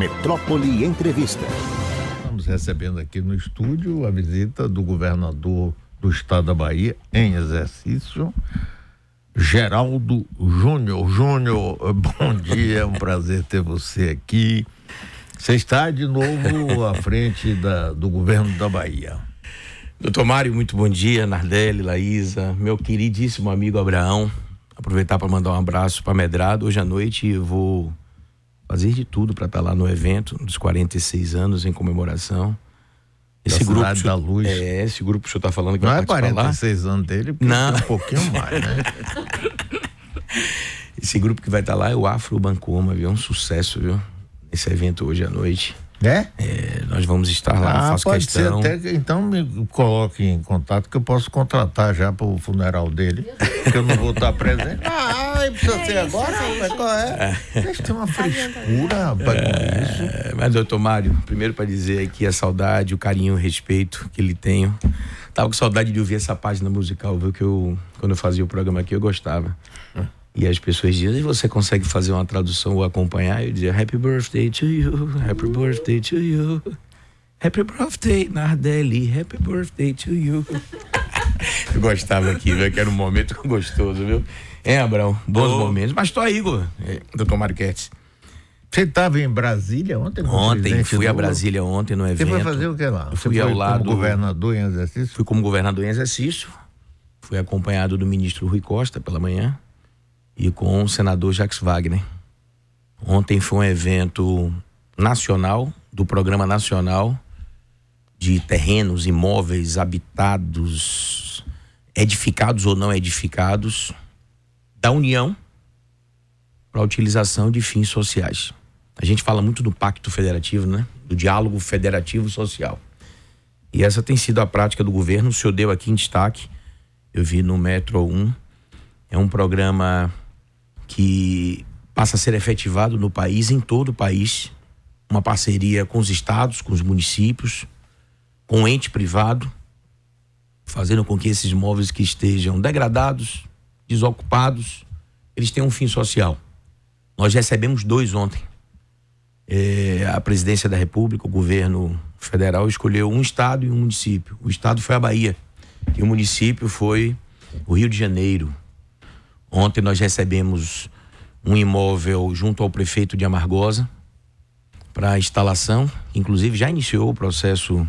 Metrópole Entrevista. Estamos recebendo aqui no estúdio a visita do governador do estado da Bahia em exercício, Geraldo Júnior. Júnior, bom dia, é um prazer ter você aqui. Você está de novo à frente da, do governo da Bahia. Doutor Mário, muito bom dia. Nardelli, Laísa, meu queridíssimo amigo Abraão. Aproveitar para mandar um abraço para Medrado. Hoje à noite eu vou fazer de tudo para estar tá lá no evento dos 46 anos em comemoração. Esse da grupo da Luz. É, esse grupo que o senhor está falando que Não é 46 lá. anos dele, Não. um pouquinho mais, né? esse grupo que vai estar tá lá é o Afro Bancoma, viu? É um sucesso, viu? Esse evento hoje à noite. É? é nós vamos estar lá, ah, faço pode questão. Ser até que, então me coloque em contato que eu posso contratar já para o funeral dele, que eu não vou estar presente. Ah, precisa é ser isso, agora? Mas qual é? Vocês têm uma frescura, rapaz, é, isso. Mas, doutor Mário, primeiro para dizer aqui a saudade, o carinho, o respeito que lhe tenho. Tava com saudade de ouvir essa página musical, viu? Que eu, quando eu fazia o programa aqui, eu gostava. E as pessoas dizem, você consegue fazer uma tradução ou acompanhar? Eu dizia, Happy birthday to you, happy birthday to you. Happy birthday, Nardelli, happy birthday to you. eu gostava aqui, viu? Que era um momento gostoso, viu? É, Abraão, bons oh. momentos. Mas tô aí, Igor, é, doutor Marquete. Você estava em Brasília ontem? Ontem, fui a Brasília ontem no evento. Você foi fazer o que lá? Você fui ao lado. Como governador em exercício? Fui como governador em exercício. Fui acompanhado do ministro Rui Costa pela manhã e com o senador Jacques Wagner. Ontem foi um evento nacional, do Programa Nacional de Terrenos, Imóveis, Habitados, edificados ou não edificados, da União para a utilização de fins sociais. A gente fala muito do pacto federativo, né? Do diálogo federativo social. E essa tem sido a prática do governo. O senhor deu aqui em destaque. Eu vi no Metro 1. É um programa que passa a ser efetivado no país, em todo o país, uma parceria com os estados, com os municípios, com o ente privado, fazendo com que esses imóveis que estejam degradados, desocupados, eles tenham um fim social. Nós recebemos dois ontem. É, a presidência da República, o governo federal, escolheu um estado e um município. O estado foi a Bahia e o município foi o Rio de Janeiro. Ontem nós recebemos um imóvel junto ao prefeito de Amargosa para instalação, inclusive já iniciou o processo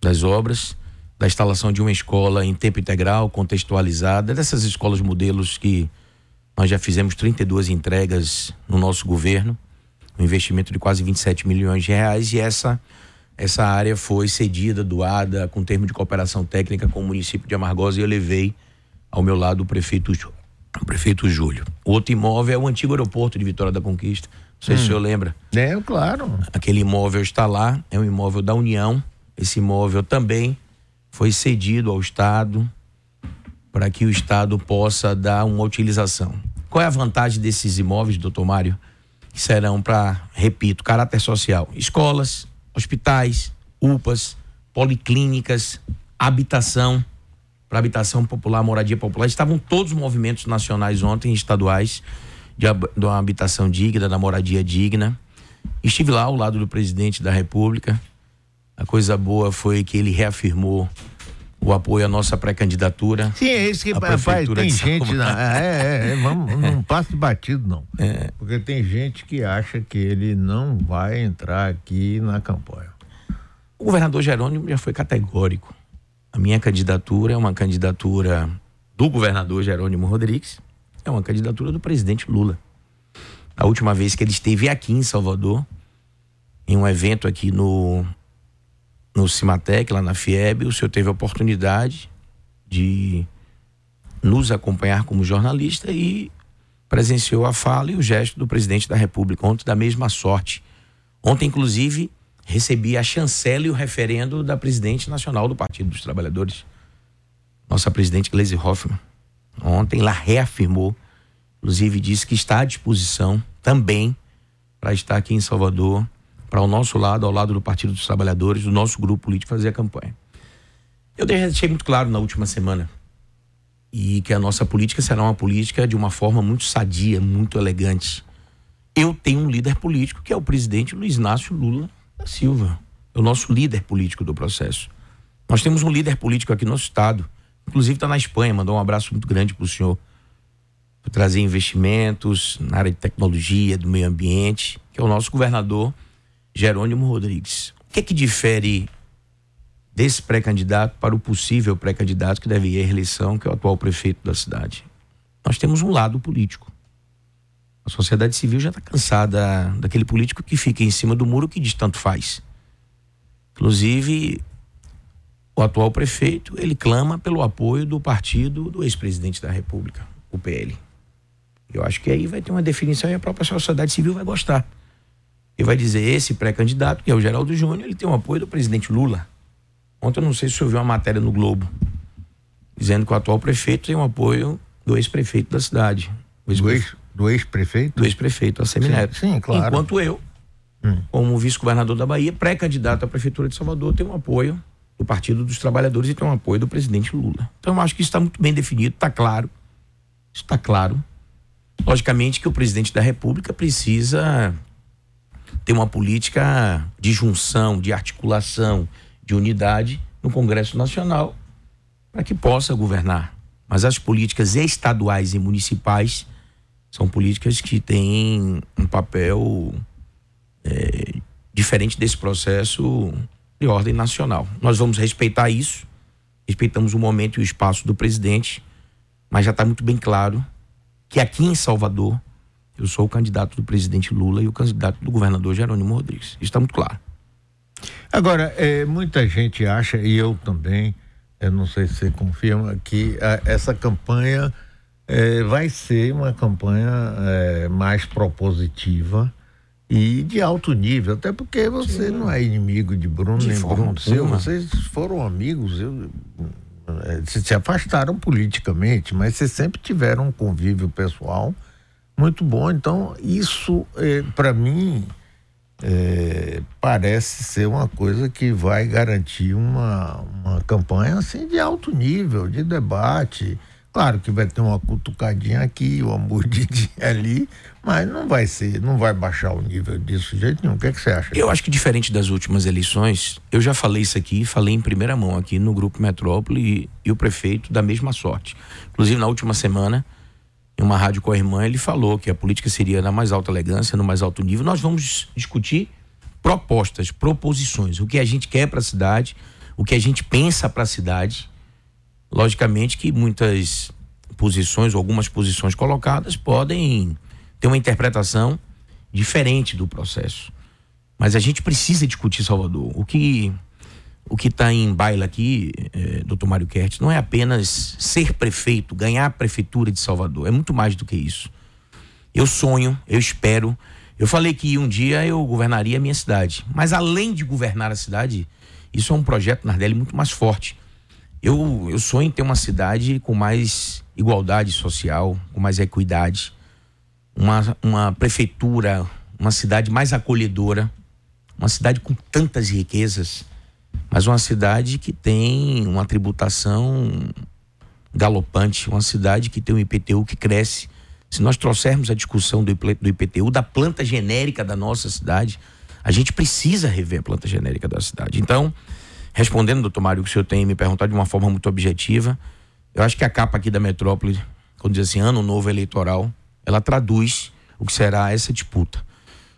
das obras, da instalação de uma escola em tempo integral, contextualizada, dessas escolas modelos que nós já fizemos 32 entregas no nosso governo, um investimento de quase 27 milhões de reais e essa essa área foi cedida, doada com termo de cooperação técnica com o município de Amargosa e eu levei ao meu lado o prefeito o prefeito Júlio. O outro imóvel é o antigo aeroporto de Vitória da Conquista. Não sei hum. se o senhor lembra. É, claro. Aquele imóvel está lá, é um imóvel da União. Esse imóvel também foi cedido ao Estado para que o Estado possa dar uma utilização. Qual é a vantagem desses imóveis, doutor Mário? Que serão para, repito, caráter social: escolas, hospitais, UPAs, policlínicas, habitação para habitação popular, moradia popular. Estavam todos os movimentos nacionais ontem, estaduais, de, de uma habitação digna, da moradia digna. Estive lá ao lado do presidente da República. A coisa boa foi que ele reafirmou o apoio à nossa pré-candidatura. Sim, é isso que rapaz, tem gente. Na, é, é, é, vamos, não passe batido, não. É. Porque tem gente que acha que ele não vai entrar aqui na campanha. O governador Jerônimo já foi categórico. A minha candidatura é uma candidatura do governador Jerônimo Rodrigues, é uma candidatura do presidente Lula. A última vez que ele esteve aqui em Salvador, em um evento aqui no, no Cimatec, lá na FIEB, o senhor teve a oportunidade de nos acompanhar como jornalista e presenciou a fala e o gesto do presidente da República, ontem da mesma sorte. Ontem, inclusive, recebi a chancela e o referendo da presidente nacional do Partido dos Trabalhadores, nossa presidente Gleisi Hoffmann. Ontem lá reafirmou, inclusive disse que está à disposição também para estar aqui em Salvador, para o nosso lado, ao lado do Partido dos Trabalhadores, do nosso grupo político, fazer a campanha. Eu deixei muito claro na última semana e que a nossa política será uma política de uma forma muito sadia, muito elegante. eu tenho um líder político que é o presidente Luiz Inácio Lula da Silva. É o nosso líder político do processo. Nós temos um líder político aqui no nosso estado, inclusive está na Espanha, mandou um abraço muito grande para o senhor, para trazer investimentos na área de tecnologia, do meio ambiente, que é o nosso governador Jerônimo Rodrigues. O que é que difere desse pré-candidato para o possível pré-candidato que deve ir à reeleição, que é o atual prefeito da cidade? Nós temos um lado político. A sociedade civil já está cansada daquele político que fica em cima do muro que diz tanto faz. Inclusive, o atual prefeito, ele clama pelo apoio do partido do ex-presidente da República, o PL. Eu acho que aí vai ter uma definição e a própria sociedade civil vai gostar. E vai dizer, esse pré-candidato, que é o Geraldo Júnior, ele tem o apoio do presidente Lula. Ontem eu não sei se você ouviu uma matéria no Globo, dizendo que o atual prefeito tem o apoio do ex-prefeito da cidade. Do ex, do ex-prefeito? Do ex-prefeito, a Semineto. Sim, sim, claro. Enquanto eu, hum. como vice-governador da Bahia, pré-candidato à prefeitura de Salvador, tenho o apoio do Partido dos Trabalhadores e tem o apoio do presidente Lula. Então eu acho que isso está muito bem definido, está claro. Está claro. Logicamente que o presidente da República precisa ter uma política de junção, de articulação, de unidade no Congresso Nacional para que possa governar. Mas as políticas estaduais e municipais são políticas que têm um papel é, diferente desse processo de ordem nacional. Nós vamos respeitar isso, respeitamos o momento e o espaço do presidente, mas já está muito bem claro que aqui em Salvador eu sou o candidato do presidente Lula e o candidato do governador Jerônimo Rodrigues. Está muito claro. Agora, é, muita gente acha, e eu também, eu não sei se você confirma, que a, essa campanha é, vai ser uma campanha é, mais propositiva e de alto nível, até porque você Sim. não é inimigo de Bruno de nem Bruno seu, vocês foram amigos, eu, é, se afastaram politicamente, mas vocês sempre tiveram um convívio pessoal muito bom. Então, isso, é, para mim, é, parece ser uma coisa que vai garantir uma, uma campanha assim de alto nível, de debate Claro que vai ter uma cutucadinha aqui, uma mordidinha ali, mas não vai ser, não vai baixar o nível disso de jeito nenhum. O que, é que você acha? Eu acho que diferente das últimas eleições, eu já falei isso aqui, falei em primeira mão aqui no Grupo Metrópole e, e o prefeito da mesma sorte. Inclusive, na última semana, em uma rádio com a irmã, ele falou que a política seria na mais alta elegância, no mais alto nível. Nós vamos discutir propostas, proposições, o que a gente quer para a cidade, o que a gente pensa para a cidade Logicamente que muitas posições, algumas posições colocadas podem ter uma interpretação diferente do processo. Mas a gente precisa discutir Salvador. O que o que está em baila aqui, é, doutor Mário Kertz, não é apenas ser prefeito, ganhar a prefeitura de Salvador. É muito mais do que isso. Eu sonho, eu espero. Eu falei que um dia eu governaria a minha cidade. Mas além de governar a cidade, isso é um projeto, Nardelli, muito mais forte. Eu, eu sonho em ter uma cidade com mais igualdade social, com mais equidade, uma, uma prefeitura, uma cidade mais acolhedora, uma cidade com tantas riquezas, mas uma cidade que tem uma tributação galopante, uma cidade que tem um IPTU que cresce. Se nós trouxermos a discussão do IPTU, da planta genérica da nossa cidade, a gente precisa rever a planta genérica da cidade. Então, Respondendo, doutor Mário, o que o senhor tem me perguntado de uma forma muito objetiva, eu acho que a capa aqui da metrópole, quando diz assim, ano novo eleitoral, ela traduz o que será essa disputa.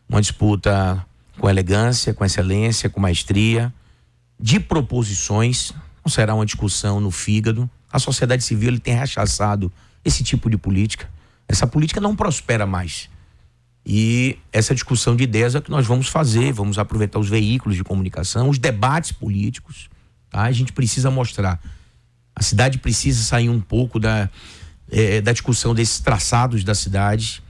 Uma disputa com elegância, com excelência, com maestria, de proposições, não será uma discussão no fígado. A sociedade civil tem rechaçado esse tipo de política. Essa política não prospera mais. E essa discussão de ideias é o que nós vamos fazer, vamos aproveitar os veículos de comunicação, os debates políticos. Tá? A gente precisa mostrar. A cidade precisa sair um pouco da, é, da discussão desses traçados da cidade.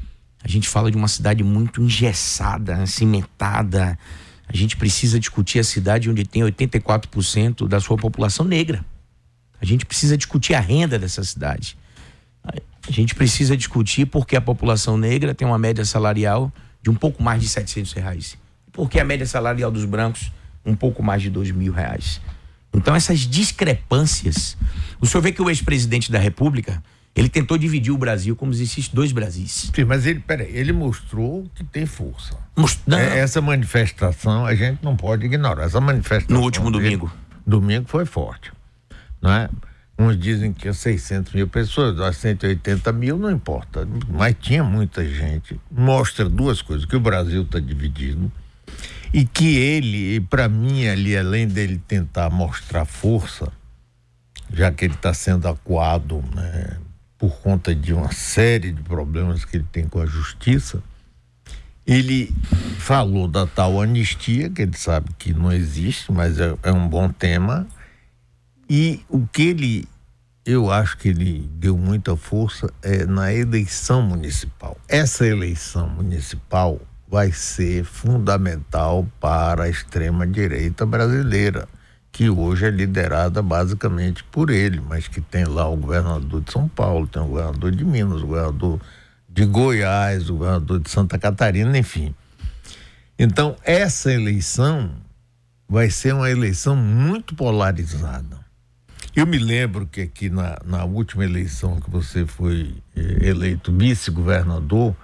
A gente fala de uma cidade muito engessada, cimentada. A gente precisa discutir a cidade onde tem 84% da sua população negra. A gente precisa discutir a renda dessa cidade. A gente precisa discutir porque a população negra tem uma média salarial de um pouco mais de 700 reais. Porque a média salarial dos brancos um pouco mais de dois mil reais. Então essas discrepâncias, o senhor vê que o ex-presidente da República Ele tentou dividir o Brasil como se existisse dois Brasis. Sim, mas ele, peraí, ele mostrou que tem força. Most... É, essa manifestação a gente não pode ignorar. Essa manifestação. No último domingo. Domingo foi forte. Não é? Uns dizem que 600 mil pessoas, 180 mil, não importa. Mas tinha muita gente. Mostra duas coisas: que o Brasil está dividido e que ele, para mim, ali, além dele tentar mostrar força, já que ele está sendo acuado né, por conta de uma série de problemas que ele tem com a justiça, ele falou da tal anistia, que ele sabe que não existe, mas é, é um bom tema. E o que ele, eu acho que ele deu muita força é na eleição municipal. Essa eleição municipal vai ser fundamental para a extrema-direita brasileira que hoje é liderada basicamente por ele, mas que tem lá o governador de São Paulo, tem o governador de Minas, o governador de Goiás, o governador de Santa Catarina, enfim. Então, essa eleição vai ser uma eleição muito polarizada. Eu me lembro que aqui na, na última eleição que você foi eh, eleito vice-governador,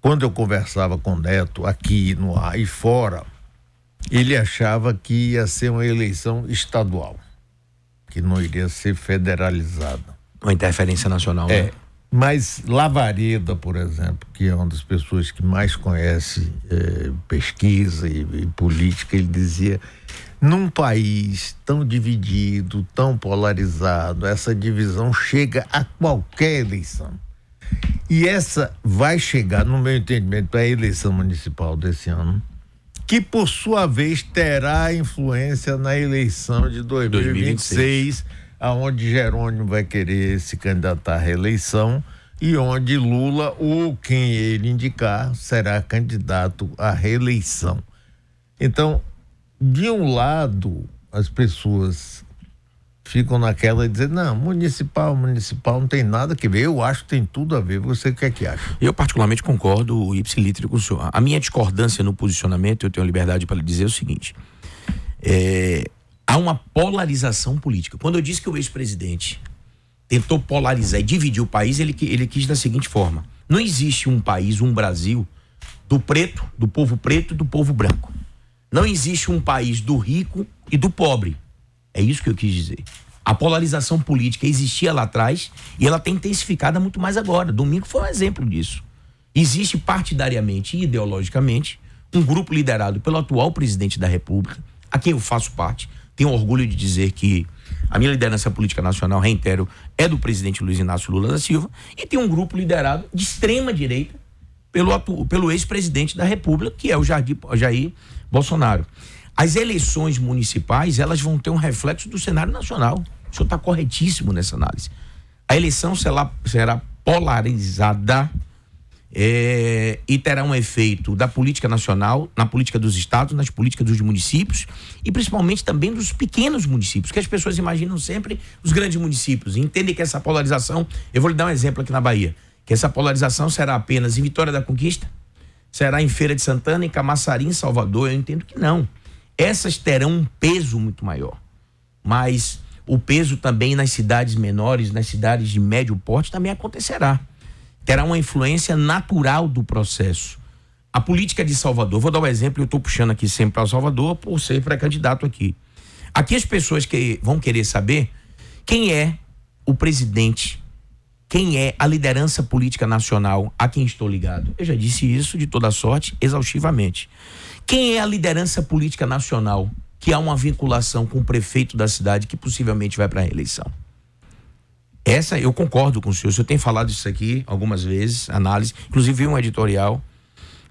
quando eu conversava com o Neto aqui no ar e fora, ele achava que ia ser uma eleição estadual, que não iria ser federalizada. Uma interferência nacional, é. Né? Mas Lavareda, por exemplo, que é uma das pessoas que mais conhece é, pesquisa e, e política, ele dizia: num país tão dividido, tão polarizado, essa divisão chega a qualquer eleição. E essa vai chegar, no meu entendimento, para a eleição municipal desse ano que por sua vez terá influência na eleição de 2026, 2026. aonde Jerônimo vai querer se candidatar à reeleição e onde Lula ou quem ele indicar será candidato à reeleição. Então, de um lado, as pessoas ficam naquela de dizer, não, municipal, municipal não tem nada que ver. Eu acho que tem tudo a ver. Você o que é que acha? Eu particularmente concordo, ipsilitri, com o senhor. A minha discordância no posicionamento, eu tenho liberdade para dizer o seguinte. É, há uma polarização política. Quando eu disse que o ex-presidente tentou polarizar e dividir o país, ele, ele quis da seguinte forma. Não existe um país, um Brasil, do preto, do povo preto e do povo branco. Não existe um país do rico e do pobre é isso que eu quis dizer. A polarização política existia lá atrás e ela tem intensificado muito mais agora. Domingo foi um exemplo disso. Existe partidariamente e ideologicamente um grupo liderado pelo atual presidente da República, a quem eu faço parte. Tenho orgulho de dizer que a minha liderança política nacional, reitero, é do presidente Luiz Inácio Lula da Silva, e tem um grupo liderado de extrema direita pelo, pelo ex-presidente da República, que é o Jair, Jair Bolsonaro. As eleições municipais, elas vão ter um reflexo do cenário nacional. O senhor está corretíssimo nessa análise. A eleição será, será polarizada é, e terá um efeito da política nacional, na política dos estados, nas políticas dos municípios e principalmente também dos pequenos municípios, que as pessoas imaginam sempre os grandes municípios. Entendem que essa polarização, eu vou lhe dar um exemplo aqui na Bahia, que essa polarização será apenas em Vitória da Conquista, será em Feira de Santana, em Camaçari, em Salvador. Eu entendo que não essas terão um peso muito maior. Mas o peso também nas cidades menores, nas cidades de médio porte, também acontecerá. Terá uma influência natural do processo. A política de Salvador, vou dar um exemplo, eu estou puxando aqui sempre para Salvador por ser pré-candidato aqui. Aqui as pessoas que vão querer saber quem é o presidente, quem é a liderança política nacional a quem estou ligado. Eu já disse isso de toda sorte, exaustivamente. Quem é a liderança política nacional que há uma vinculação com o prefeito da cidade que possivelmente vai para a reeleição? Essa eu concordo com o senhor. O senhor tem falado isso aqui algumas vezes, análise, inclusive um editorial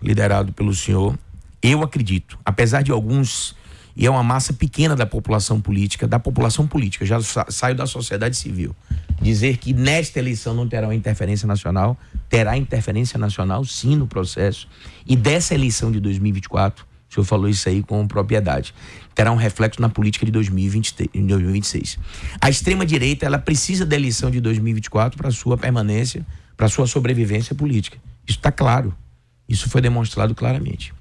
liderado pelo senhor. Eu acredito, apesar de alguns e é uma massa pequena da população política, da população política, já sa saio da sociedade civil. Dizer que nesta eleição não terá uma interferência nacional, terá interferência nacional sim no processo. E dessa eleição de 2024, o senhor falou isso aí com propriedade, terá um reflexo na política de 2020, 2026. A extrema-direita, ela precisa da eleição de 2024 para sua permanência, para sua sobrevivência política. Isso está claro. Isso foi demonstrado claramente.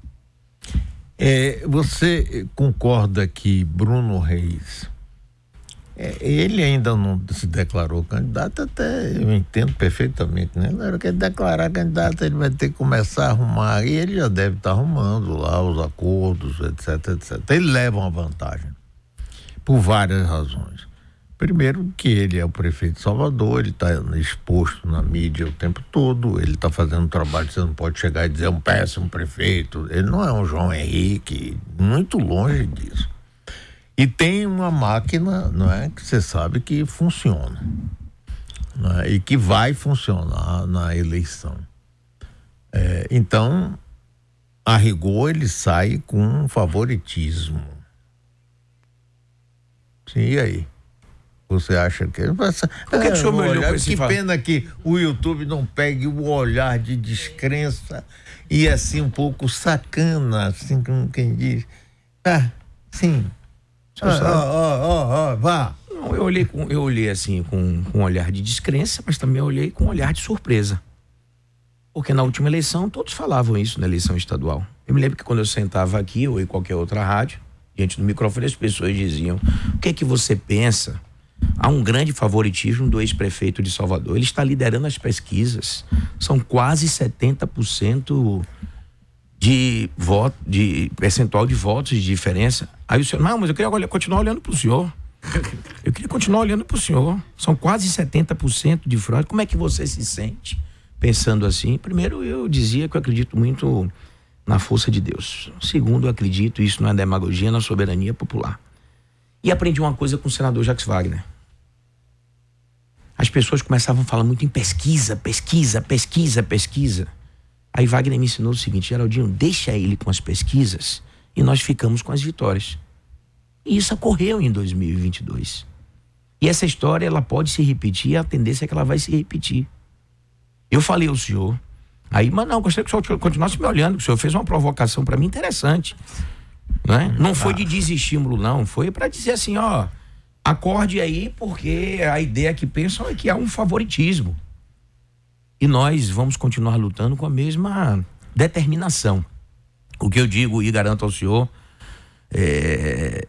É, você concorda que Bruno Reis É, ele ainda não se declarou candidato, até eu entendo perfeitamente, né? Na hora que ele declarar candidato, ele vai ter que começar a arrumar, e ele já deve estar arrumando lá os acordos, etc, etc. Ele leva uma vantagem, por várias razões. Primeiro, que ele é o prefeito de Salvador, ele está exposto na mídia o tempo todo, ele está fazendo um trabalho, você não pode chegar e dizer é um péssimo prefeito. Ele não é um João Henrique, muito longe disso. E tem uma máquina, não é, que você sabe que funciona. É? E que vai funcionar na eleição. É, então, a rigor, ele sai com favoritismo. Sim, e aí? Você acha que. Por que, é, que o senhor me olhou olhar, Que pena que o YouTube não pegue o olhar de descrença e assim um pouco sacana, assim como quem diz. Ah, sim, Ó, ó, ó, vá. Não, eu olhei, com, eu olhei assim com, com um olhar de descrença, mas também olhei com um olhar de surpresa. Porque na última eleição todos falavam isso na eleição estadual. Eu me lembro que quando eu sentava aqui ou em qualquer outra rádio, diante do microfone, as pessoas diziam: o que é que você pensa? Há um grande favoritismo do ex-prefeito de Salvador. Ele está liderando as pesquisas. São quase 70% de voto, de percentual de votos de diferença. Aí o senhor, não, mas eu queria olhar, continuar olhando para o senhor. Eu queria continuar olhando para o senhor. São quase 70% de fraude. Como é que você se sente pensando assim? Primeiro, eu dizia que eu acredito muito na força de Deus. Segundo, eu acredito, isso não é demagogia, na soberania popular. E aprendi uma coisa com o senador Jacques Wagner. As pessoas começavam a falar muito em pesquisa, pesquisa, pesquisa, pesquisa. Aí Wagner me ensinou o seguinte: Geraldinho, deixa ele com as pesquisas e nós ficamos com as vitórias. E isso ocorreu em 2022. E essa história ela pode se repetir, a tendência é que ela vai se repetir. Eu falei ao senhor, aí, mas não, gostaria que o senhor continuasse me olhando, que o senhor fez uma provocação para mim interessante. Né? Não foi de desestímulo, não, foi para dizer assim, ó, acorde aí, porque a ideia que pensam é que há um favoritismo. E nós vamos continuar lutando com a mesma determinação. O que eu digo e garanto ao senhor é...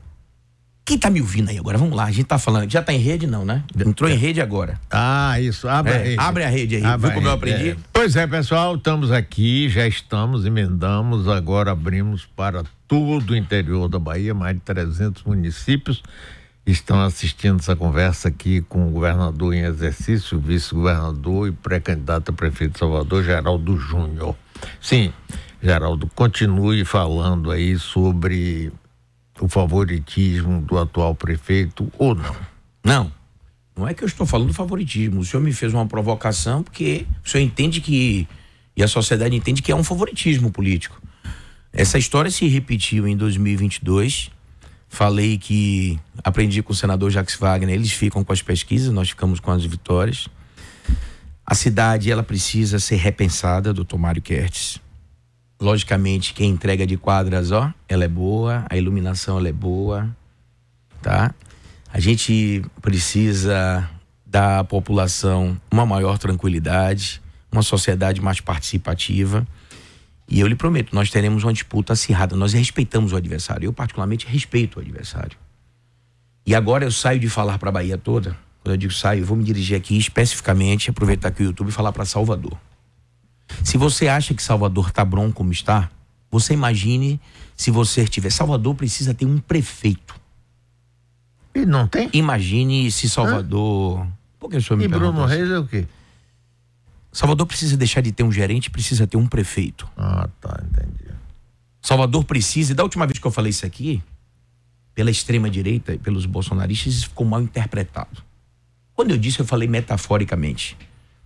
Quem tá me ouvindo aí agora? Vamos lá, a gente tá falando, já tá em rede não, né? Entrou em rede agora. Ah, isso, abre é, a rede. Abre a rede aí, abre viu como eu aprendi? É. Pois é, pessoal, estamos aqui, já estamos, emendamos, agora abrimos para todo o interior da Bahia, mais de 300 municípios estão assistindo essa conversa aqui com o governador em exercício, vice-governador e pré-candidato a prefeito de Salvador, Geraldo Júnior. Sim, Geraldo, continue falando aí sobre o favoritismo do atual prefeito ou não. Não, não é que eu estou falando favoritismo. O senhor me fez uma provocação porque o senhor entende que, e a sociedade entende que é um favoritismo político. Essa história se repetiu em 2022 Falei que aprendi com o senador Jacques Wagner, eles ficam com as pesquisas, nós ficamos com as vitórias. A cidade, ela precisa ser repensada, doutor Mário Kertes. Logicamente, quem entrega de quadras, ó, ela é boa, a iluminação ela é boa, tá? A gente precisa dar à população uma maior tranquilidade, uma sociedade mais participativa. E eu lhe prometo, nós teremos uma disputa acirrada. Nós respeitamos o adversário. Eu, particularmente, respeito o adversário. E agora eu saio de falar para a Bahia toda. Quando eu digo saio, eu vou me dirigir aqui especificamente, aproveitar que o YouTube e falar para Salvador. Se você acha que Salvador está bom como está, você imagine se você tiver. Salvador precisa ter um prefeito. E não tem? Imagine se Salvador. Hã? Por que o senhor me E Bruno Reis é o quê? Salvador precisa deixar de ter um gerente, precisa ter um prefeito. Ah, tá, entendi. Salvador precisa, e da última vez que eu falei isso aqui, pela extrema direita e pelos bolsonaristas, isso ficou mal interpretado. Quando eu disse, eu falei metaforicamente.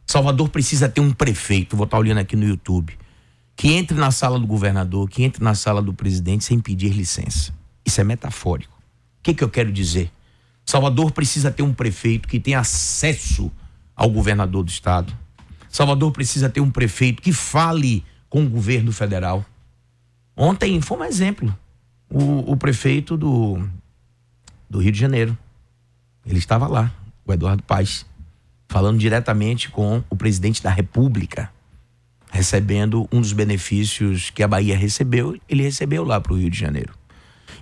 Salvador precisa ter um prefeito, vou estar olhando aqui no YouTube, que entre na sala do governador, que entre na sala do presidente sem pedir licença. Isso é metafórico. O que, que eu quero dizer? Salvador precisa ter um prefeito que tenha acesso ao governador do estado, Salvador precisa ter um prefeito que fale com o governo federal. Ontem foi um exemplo. O, o prefeito do, do Rio de Janeiro. Ele estava lá, o Eduardo Paes, falando diretamente com o presidente da República, recebendo um dos benefícios que a Bahia recebeu, ele recebeu lá para o Rio de Janeiro.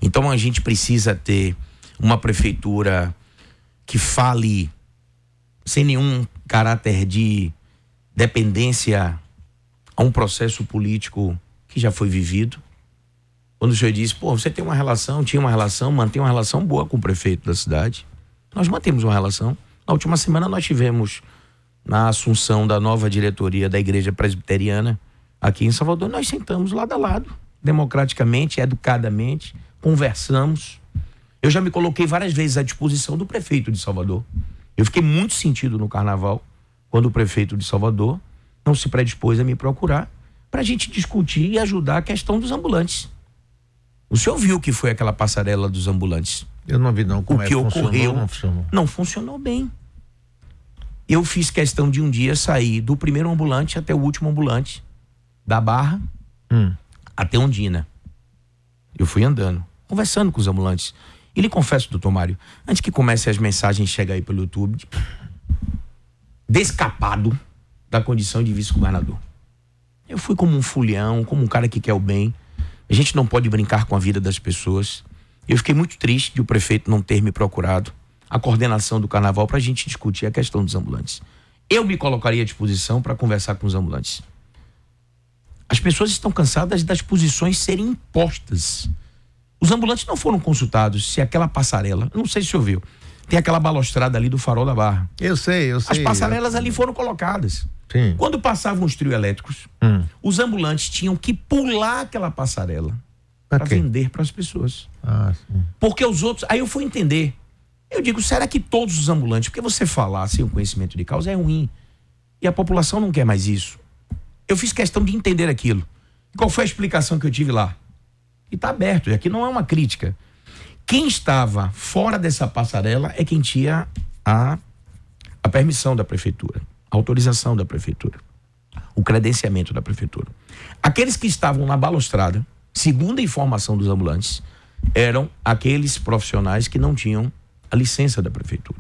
Então a gente precisa ter uma prefeitura que fale sem nenhum caráter de dependência a um processo político que já foi vivido. Quando o senhor disse, pô, você tem uma relação, tinha uma relação, mantém uma relação boa com o prefeito da cidade. Nós mantemos uma relação. Na última semana nós tivemos na assunção da nova diretoria da Igreja Presbiteriana aqui em Salvador, nós sentamos lado a lado, democraticamente, educadamente, conversamos. Eu já me coloquei várias vezes à disposição do prefeito de Salvador. Eu fiquei muito sentido no carnaval quando o prefeito de Salvador não se predispôs a me procurar para a gente discutir e ajudar a questão dos ambulantes. O senhor viu que foi aquela passarela dos ambulantes? Eu não vi não. Como o é que ocorreu não funcionou. não funcionou bem. Eu fiz questão de um dia sair do primeiro ambulante até o último ambulante, da Barra hum. até Ondina. Eu fui andando, conversando com os ambulantes. E lhe confesso, doutor Mário, antes que comece as mensagens chegar aí pelo YouTube, descapado da condição de vice-governador. Eu fui como um fulhão, como um cara que quer o bem. A gente não pode brincar com a vida das pessoas. Eu fiquei muito triste de o prefeito não ter me procurado a coordenação do carnaval para a gente discutir a questão dos ambulantes. Eu me colocaria à disposição para conversar com os ambulantes. As pessoas estão cansadas das posições serem impostas. Os ambulantes não foram consultados se aquela passarela, não sei se ouviu, tem aquela balustrada ali do farol da barra. Eu sei, eu sei. As passarelas ali foram colocadas. Sim. Quando passavam os trio elétricos, Hum. os ambulantes tinham que pular aquela passarela para vender para as pessoas. Ah, sim. Porque os outros. Aí eu fui entender. Eu digo, será que todos os ambulantes, porque você falar sem o conhecimento de causa é ruim. E a população não quer mais isso. Eu fiz questão de entender aquilo. Qual foi a explicação que eu tive lá? E está aberto, e aqui não é uma crítica. Quem estava fora dessa passarela é quem tinha a, a permissão da prefeitura, a autorização da prefeitura, o credenciamento da prefeitura. Aqueles que estavam na balustrada, segundo a informação dos ambulantes, eram aqueles profissionais que não tinham a licença da prefeitura.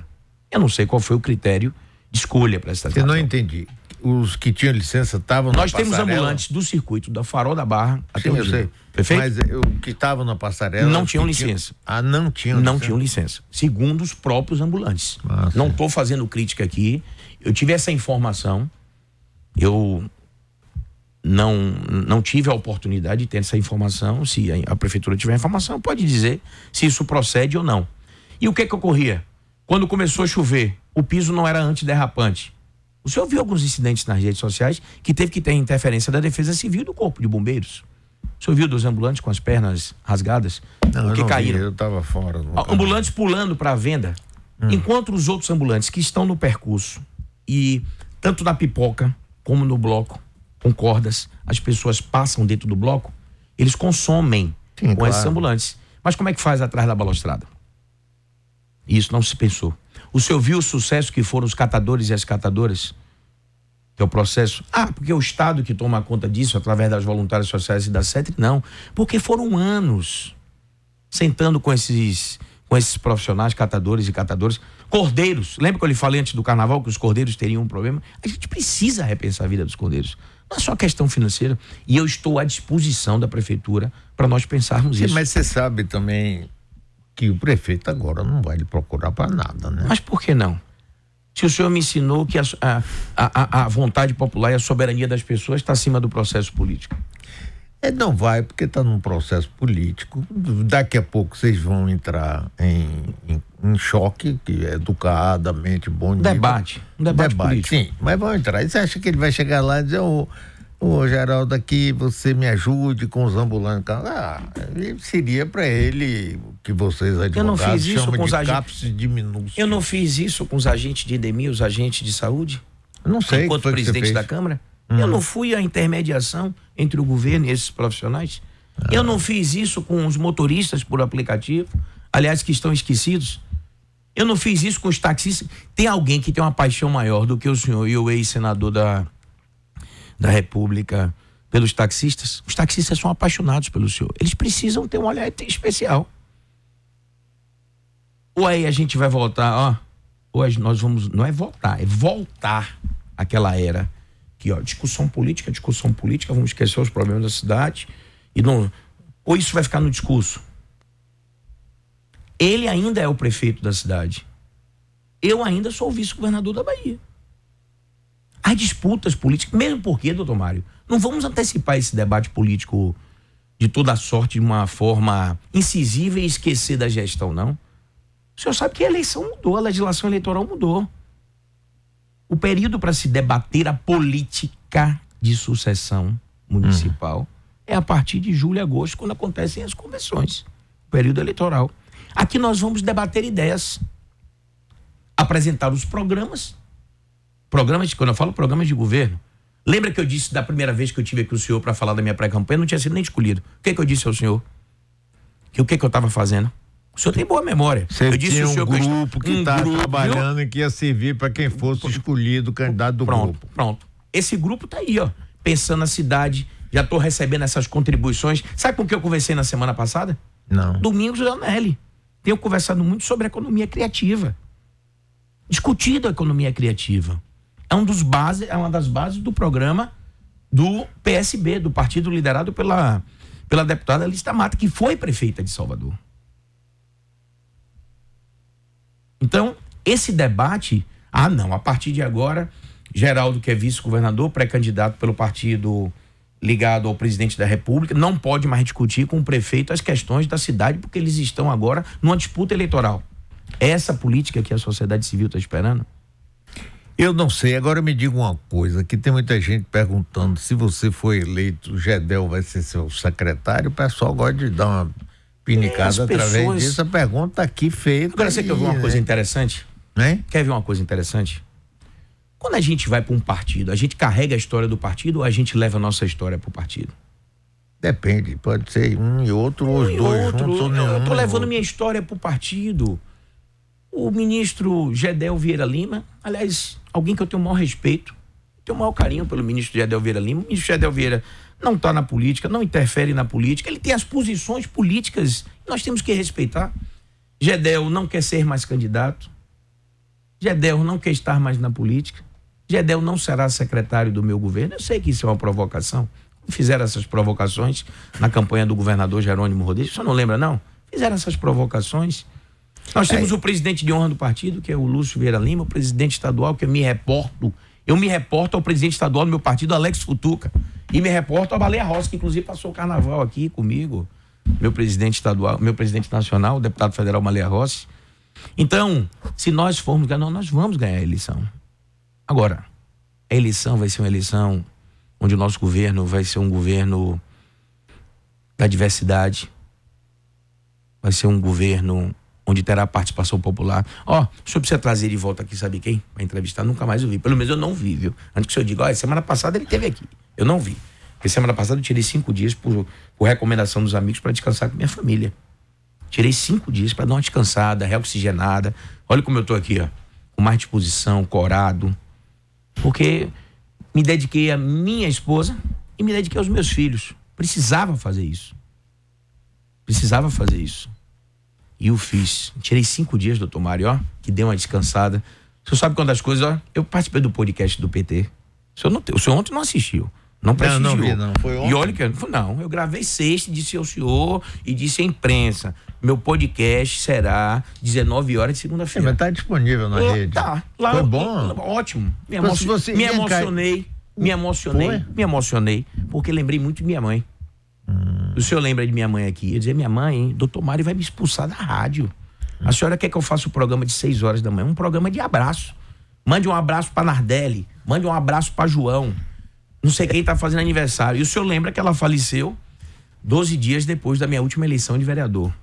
Eu não sei qual foi o critério de escolha para essa Eu não entendi. Os que tinham licença estavam na Nós temos passarela? ambulantes do circuito da Farol da Barra até Sim, o eu sei. Perfeito? Mas eh, o que estavam na passarela. Não tinham licença. Ah, não tinham não licença. tinham licença, segundo os próprios ambulantes. Ah, não estou fazendo crítica aqui. Eu tive essa informação. Eu não não tive a oportunidade de ter essa informação. Se a, a prefeitura tiver informação, pode dizer se isso procede ou não. E o que que ocorria? Quando começou a chover, o piso não era antiderrapante. O senhor viu alguns incidentes nas redes sociais que teve que ter interferência da Defesa Civil e do Corpo de Bombeiros. O senhor viu dos ambulantes com as pernas rasgadas? Não, eu que não vi, caíram. eu estava fora. ambulantes pulando para a venda, enquanto os outros ambulantes que estão no percurso e tanto na pipoca como no bloco, com cordas, as pessoas passam dentro do bloco, eles consomem Sim, com claro. esses ambulantes. Mas como é que faz atrás da balustrada? Isso não se pensou. O senhor viu o sucesso que foram os catadores e as catadoras? Que é o processo. Ah, porque é o Estado que toma conta disso através das voluntárias sociais e da SETRE? Não. Porque foram anos sentando com esses, com esses profissionais, catadores e catadores. Cordeiros. Lembra que eu lhe falei antes do carnaval que os cordeiros teriam um problema? A gente precisa repensar a vida dos cordeiros. Não é só questão financeira. E eu estou à disposição da prefeitura para nós pensarmos Sim, isso. mas você sabe também que o prefeito agora não vai lhe procurar para nada, né? Mas por que não? Se o senhor me ensinou que a, a, a, a vontade popular e a soberania das pessoas está acima do processo político. Ele não vai porque está num processo político. Daqui a pouco vocês vão entrar em, em, em choque, que é educadamente, bom nível. Debate. Um debate, político. Sim, mas vão entrar. E você acha que ele vai chegar lá e dizer, ô, ô Geraldo, aqui você me ajude com os ambulantes? Ah, seria para ele que vocês advogados não fiz isso com os agentes. Eu não fiz isso com os agentes de endemia, os agentes de saúde? Eu não sei enquanto presidente da Câmara? Eu não fui a intermediação entre o governo e esses profissionais? Eu não fiz isso com os motoristas por aplicativo, aliás, que estão esquecidos? Eu não fiz isso com os taxistas? Tem alguém que tem uma paixão maior do que o senhor e o ex-senador da, da República pelos taxistas? Os taxistas são apaixonados pelo senhor. Eles precisam ter um olhar especial. Ou aí a gente vai voltar, ó. Ou nós vamos. Não é votar, é voltar àquela era que, ó, discussão política, discussão política, vamos esquecer os problemas da cidade. E não. Ou isso vai ficar no discurso. Ele ainda é o prefeito da cidade. eu ainda sou vice-governador da Bahia. As disputas políticas, mesmo porque, doutor Mário, não vamos antecipar esse debate político de toda sorte de uma forma incisiva e esquecer da gestão, não. O senhor sabe que a eleição mudou, a legislação eleitoral mudou. O período para se debater a política de sucessão municipal hum. é a partir de julho e agosto, quando acontecem as convenções, o período eleitoral. Aqui nós vamos debater ideias, apresentar os programas, programas, quando eu falo programas de governo, lembra que eu disse da primeira vez que eu tive aqui o senhor para falar da minha pré-campanha, não tinha sido nem escolhido. O que, que eu disse ao senhor? Que o que, que eu estava fazendo? O senhor tem boa memória. Você eu disse tinha um senhor grupo que está um trabalhando e que ia servir para quem fosse escolhido candidato do pronto, grupo. Pronto. Esse grupo está aí, ó, pensando na cidade. Já estou recebendo essas contribuições. Sabe com que eu conversei na semana passada? Não. Domingos Leonelli tenho conversado muito sobre a economia criativa. Discutido a economia criativa. É, um dos é uma das bases do programa do PSB, do partido liderado pela, pela deputada Lista Mata, que foi prefeita de Salvador. Então, esse debate, ah, não, a partir de agora, Geraldo, que é vice-governador, pré-candidato pelo partido ligado ao presidente da República, não pode mais discutir com o prefeito as questões da cidade, porque eles estão agora numa disputa eleitoral. Essa política que a sociedade civil está esperando? Eu não sei. Agora me diga uma coisa: que tem muita gente perguntando se você for eleito, o Gedel vai ser seu secretário. O pessoal gosta de dar uma pinicada é, através disso. A pergunta aqui feita. Agora você quer ver uma né? coisa interessante? Né? Quer ver uma coisa interessante? Quando a gente vai para um partido, a gente carrega a história do partido ou a gente leva a nossa história para o partido? Depende, pode ser um e outro, ou os dois outro. juntos ou nenhum. Eu tô levando minha história para o partido. O ministro Gedel Vieira Lima, aliás, alguém que eu tenho o maior respeito, tenho o maior carinho pelo ministro Gedel Vieira Lima. O ministro Gedel Vieira não está na política, não interfere na política, ele tem as posições políticas, nós temos que respeitar. Gedel não quer ser mais candidato. Gedel não quer estar mais na política. Gedel não será secretário do meu governo. Eu sei que isso é uma provocação. Fizeram essas provocações na campanha do governador Jerônimo Rodrigues. Você não lembra, não? Fizeram essas provocações. Nós temos é. o presidente de honra do partido, que é o Lúcio Vieira Lima, o presidente estadual, que eu me reporto. Eu me reporto ao presidente estadual do meu partido, Alex Futuca. E me reporto ao Baleia Rosa, que inclusive passou o carnaval aqui comigo. Meu presidente estadual, meu presidente nacional, o deputado federal Baleia Rossi. Então, se nós formos ganhar, nós vamos ganhar a eleição. Agora, a eleição vai ser uma eleição onde o nosso governo vai ser um governo da diversidade, vai ser um governo onde terá participação popular. Ó, oh, o senhor precisa trazer de volta aqui, sabe quem? Para entrevistar, nunca mais ouvi. Pelo menos eu não vi, viu? Antes que o senhor diga, ó, semana passada ele teve aqui. Eu não vi. Porque semana passada eu tirei cinco dias por, por recomendação dos amigos para descansar com minha família. Tirei cinco dias para dar uma descansada, reoxigenada. Olha como eu tô aqui, ó. Com mais disposição, corado, porque me dediquei à minha esposa e me dediquei aos meus filhos. Precisava fazer isso. Precisava fazer isso. E eu fiz. Tirei cinco dias, doutor Mário, ó, que deu uma descansada. O senhor sabe quantas coisas, ó? Eu participei do podcast do PT. O senhor, não, o senhor ontem não assistiu. Não prestigiou. Não, não, vi, não. Foi ontem? E olha que. Não, eu gravei sexta, disse ao senhor e disse à imprensa. Meu podcast será 19 horas de segunda-feira. É, mas tá disponível na rede. Tá. Lá, Foi bom? Ótimo. Me, emo você, me emocionei. Me emocionei. Me emocionei. Porque lembrei muito de minha mãe. Hum. O senhor lembra de minha mãe aqui? Eu dizia, minha mãe, doutor Mário vai me expulsar da rádio. Hum. A senhora quer que eu faça o um programa de 6 horas da manhã? Um programa de abraço. Mande um abraço para Nardelli. Mande um abraço para João. Não sei quem tá fazendo aniversário. E o senhor lembra que ela faleceu 12 dias depois da minha última eleição de vereador.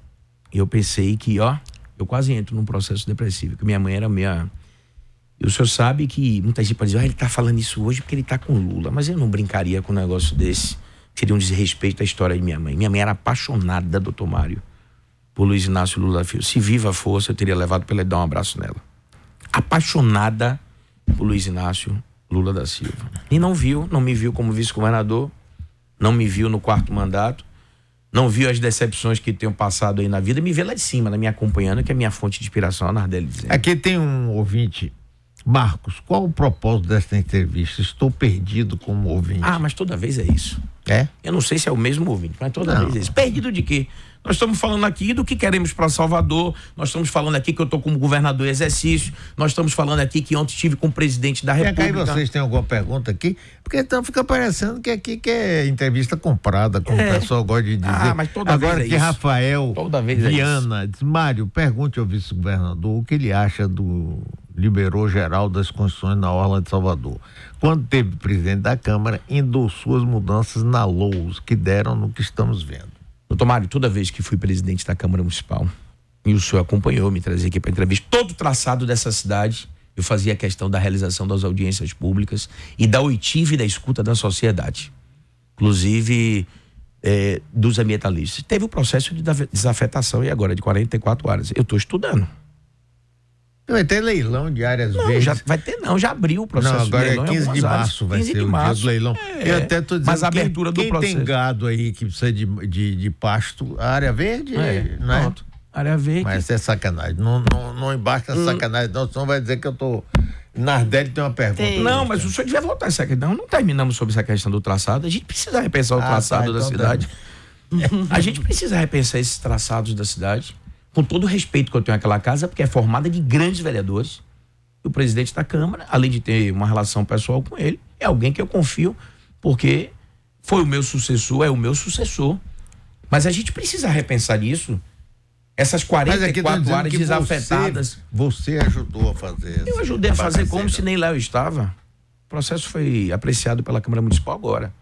E eu pensei que, ó, eu quase entro num processo depressivo, que minha mãe era minha. E o senhor sabe que muita gente pode dizer, ah, ele tá falando isso hoje porque ele tá com Lula. Mas eu não brincaria com um negócio desse. Seria um desrespeito à história de minha mãe. Minha mãe era apaixonada, doutor Mário, por Luiz Inácio Lula da Filho. Se viva a força, eu teria levado para ele dar um abraço nela. Apaixonada por Luiz Inácio Lula da Silva. E não viu, não me viu como vice-governador, não me viu no quarto mandato não viu as decepções que tenho passado aí na vida, me vê lá de cima, na minha acompanhando, que é minha fonte de inspiração, a Nardelli dizendo. Aqui tem um ouvinte Marcos, qual o propósito desta entrevista? Estou perdido como ouvinte. Ah, mas toda vez é isso. É? Eu não sei se é o mesmo ouvinte, mas toda Não. vez é isso. Perdido de quê? Nós estamos falando aqui do que queremos para Salvador, nós estamos falando aqui que eu estou como governador em exercício, nós estamos falando aqui que ontem estive com o presidente da E aí República. vocês têm alguma pergunta aqui? Porque então fica parecendo que aqui que é entrevista comprada, como É. o pessoal gosta de dizer. Ah, mas toda Agora vez é que isso. Rafael Toda vez é Viana diz, Mário, pergunte ao vice-governador o que ele acha do liberou geral das condições na Orla de Salvador. Quando teve presidente da Câmara, endossou as mudanças na LOUS, que deram no que estamos vendo. Doutor Mário, toda vez que fui presidente da Câmara Municipal, e o senhor acompanhou, me trazia aqui para entrevista, todo o traçado dessa cidade, eu fazia questão da realização das audiências públicas e da oitiva e da escuta da sociedade. Inclusive eh, dos ambientalistas. Teve o processo de desafetação e agora de 44 horas. Eu estou estudando. Vai ter leilão de áreas Não, verdes. já vai ter não, já abriu o processo Não, agora é em 15 de março vai 15 ser de o março. dia do leilão. É, Eu até tô dizendo mas a quem- abertura do quem processo. tem gado aí que precisa de, de, de pasto, a área verde, É, não é? pronto. Área verde. Mas é sacanagem. Não, não, não embarca Hum. na sacanagem, não, senão vai dizer que eu tô. Nardelli tem uma pergunta. Tem. Não, mas o senhor devia voltar essa questão. Não terminamos sobre essa questão do traçado. A gente precisa repensar o Ah, traçado tá, da então cidade. A gente precisa repensar esses traçados da cidade. Com todo o respeito que eu tenho àquela casa, porque é formada de grandes vereadores. E o presidente da Câmara, além de ter uma relação pessoal com ele, é alguém que eu confio, porque foi o meu sucessor, é o meu sucessor. Mas a gente precisa repensar isso. Essas Mas aqui tô 44 dizendo áreas desafetadas. Você, você ajudou a fazer. Eu ajudei a fazer como se nem lá eu estava. O processo foi apreciado pela Câmara Municipal agora.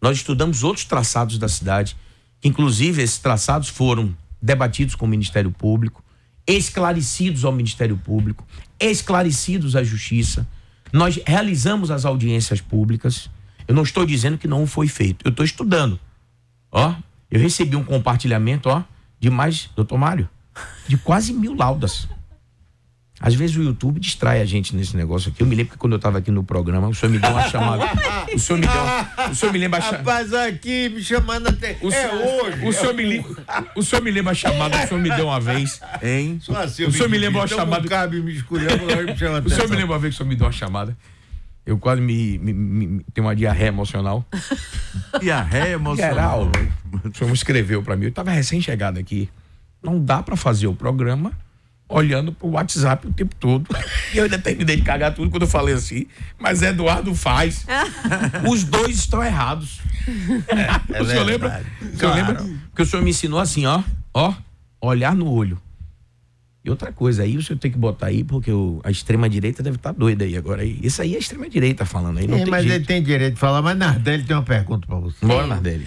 Nós estudamos outros traçados da cidade, que inclusive esses traçados foram debatidos com o Ministério Público, esclarecidos ao Ministério Público, esclarecidos à Justiça. Nós realizamos as audiências públicas. Eu não estou dizendo que não foi feito. Eu estou estudando. Ó, eu recebi um compartilhamento, ó, de mais, doutor Mário, de quase mil laudas. Às vezes o YouTube distrai a gente nesse negócio aqui. Eu me lembro que quando eu estava aqui no programa, o senhor me deu uma chamada. O senhor me deu. O senhor me lembra a chamada. Rapaz, aqui me chamando até. O é senhor, hoje. O senhor, me lembra, o senhor me lembra a chamada que o senhor me deu uma vez, hein? Só assim, o senhor me divido. lembra uma Então, chamada. não cabe me escolher, me chama O senhor me lembra uma vez que o senhor me deu uma chamada? Eu quase me, me, me, me tenho uma diarreia emocional. Diarreia emocional. Geral. O senhor me escreveu pra mim. Eu tava recém-chegado aqui. Não dá pra fazer o programa olhando pro WhatsApp o tempo todo. E eu ainda terminei de cagar tudo quando eu falei assim. Mas Eduardo faz. Os dois estão errados. É o senhor lembra? O senhor Claro. lembra que o senhor me ensinou assim, ó, ó, olhar no olho. E outra coisa, aí o senhor tem que botar aí, porque o- a extrema-direita deve estar doida aí agora. aí. Isso aí é a extrema-direita falando aí, não É, tem mas jeito. ele tem direito de falar, mas Nardelli tem uma pergunta pra você. Bora, Nardelli.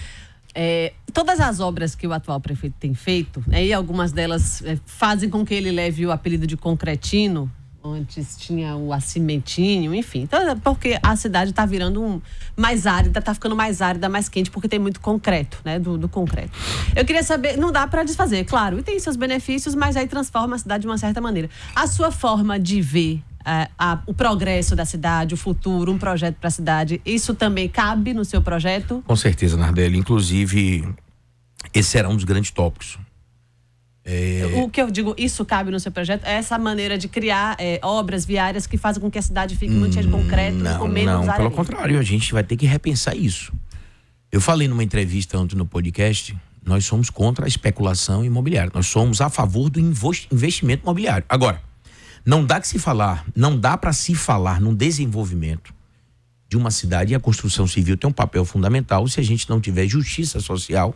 É, todas as obras que o atual prefeito tem feito, né, e algumas delas é, fazem com que ele leve o apelido de concretino. Antes tinha o acimentinho, enfim. Então, é porque a cidade está virando um, mais árida, está ficando mais árida, mais quente, porque tem muito concreto, né? Do, do concreto. Eu queria saber, não dá para desfazer, claro, e tem seus benefícios, mas aí transforma a cidade de uma certa maneira. A sua forma de ver é, a- o progresso da cidade, o futuro, um projeto para a cidade, isso também cabe no seu projeto? Com certeza, Nardelli. Inclusive, esse será um dos grandes tópicos. O que eu digo, isso cabe no seu projeto? É essa maneira de criar é, obras viárias que fazem com que a cidade fique muito cheia de concreto, Não, com menos não, área pelo contrário, a gente vai ter que repensar isso. Eu falei numa entrevista ontem no podcast, nós somos contra a especulação imobiliária, nós somos a favor do investimento imobiliário. Agora, não dá que se falar, não dá para se falar num desenvolvimento de uma cidade e a construção civil tem um papel fundamental se a gente não tiver justiça social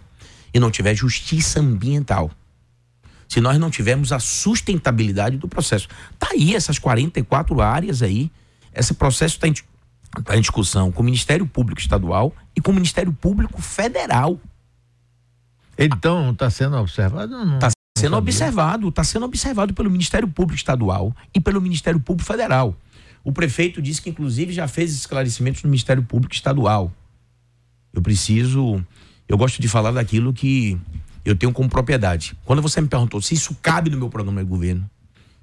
e não tiver justiça ambiental. Se nós não tivermos a sustentabilidade do processo. Tá aí essas 44 áreas aí, esse processo está em, tá em discussão com o Ministério Público Estadual e com o Ministério Público Federal. Então, está sendo observado ou não? Está sendo observado, está sendo observado pelo Ministério Público Estadual e pelo Ministério Público Federal. O prefeito disse que, inclusive, já fez esclarecimentos no Ministério Público Estadual. Eu preciso. Eu gosto de falar daquilo que eu tenho como propriedade. Quando você me perguntou se isso cabe no meu programa de governo,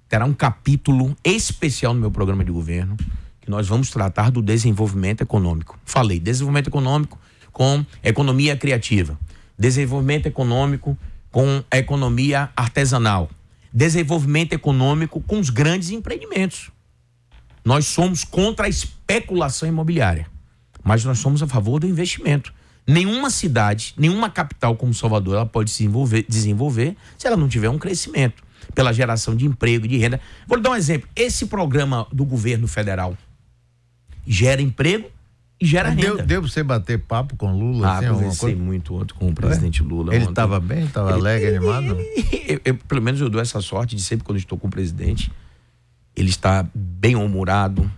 terá um capítulo especial no meu programa de governo que nós vamos tratar do desenvolvimento econômico. Falei, desenvolvimento econômico com economia criativa, desenvolvimento econômico com a economia artesanal, desenvolvimento econômico com os grandes empreendimentos. Nós somos contra a especulação imobiliária, mas nós somos a favor do investimento. Nenhuma cidade, nenhuma capital como Salvador, ela pode se desenvolver, desenvolver se ela não tiver um crescimento pela geração de emprego, de renda. Vou lhe dar um exemplo. Esse programa do governo federal gera emprego e gera Deu, renda. deu pra você bater papo com Lula? Ah, assim, conversei muito ontem com o presidente Lula. Ele estava bem? Estava alegre, animado? Eu- eu- pelo menos eu dou essa sorte de sempre quando estou com o presidente, ele está bem humorado,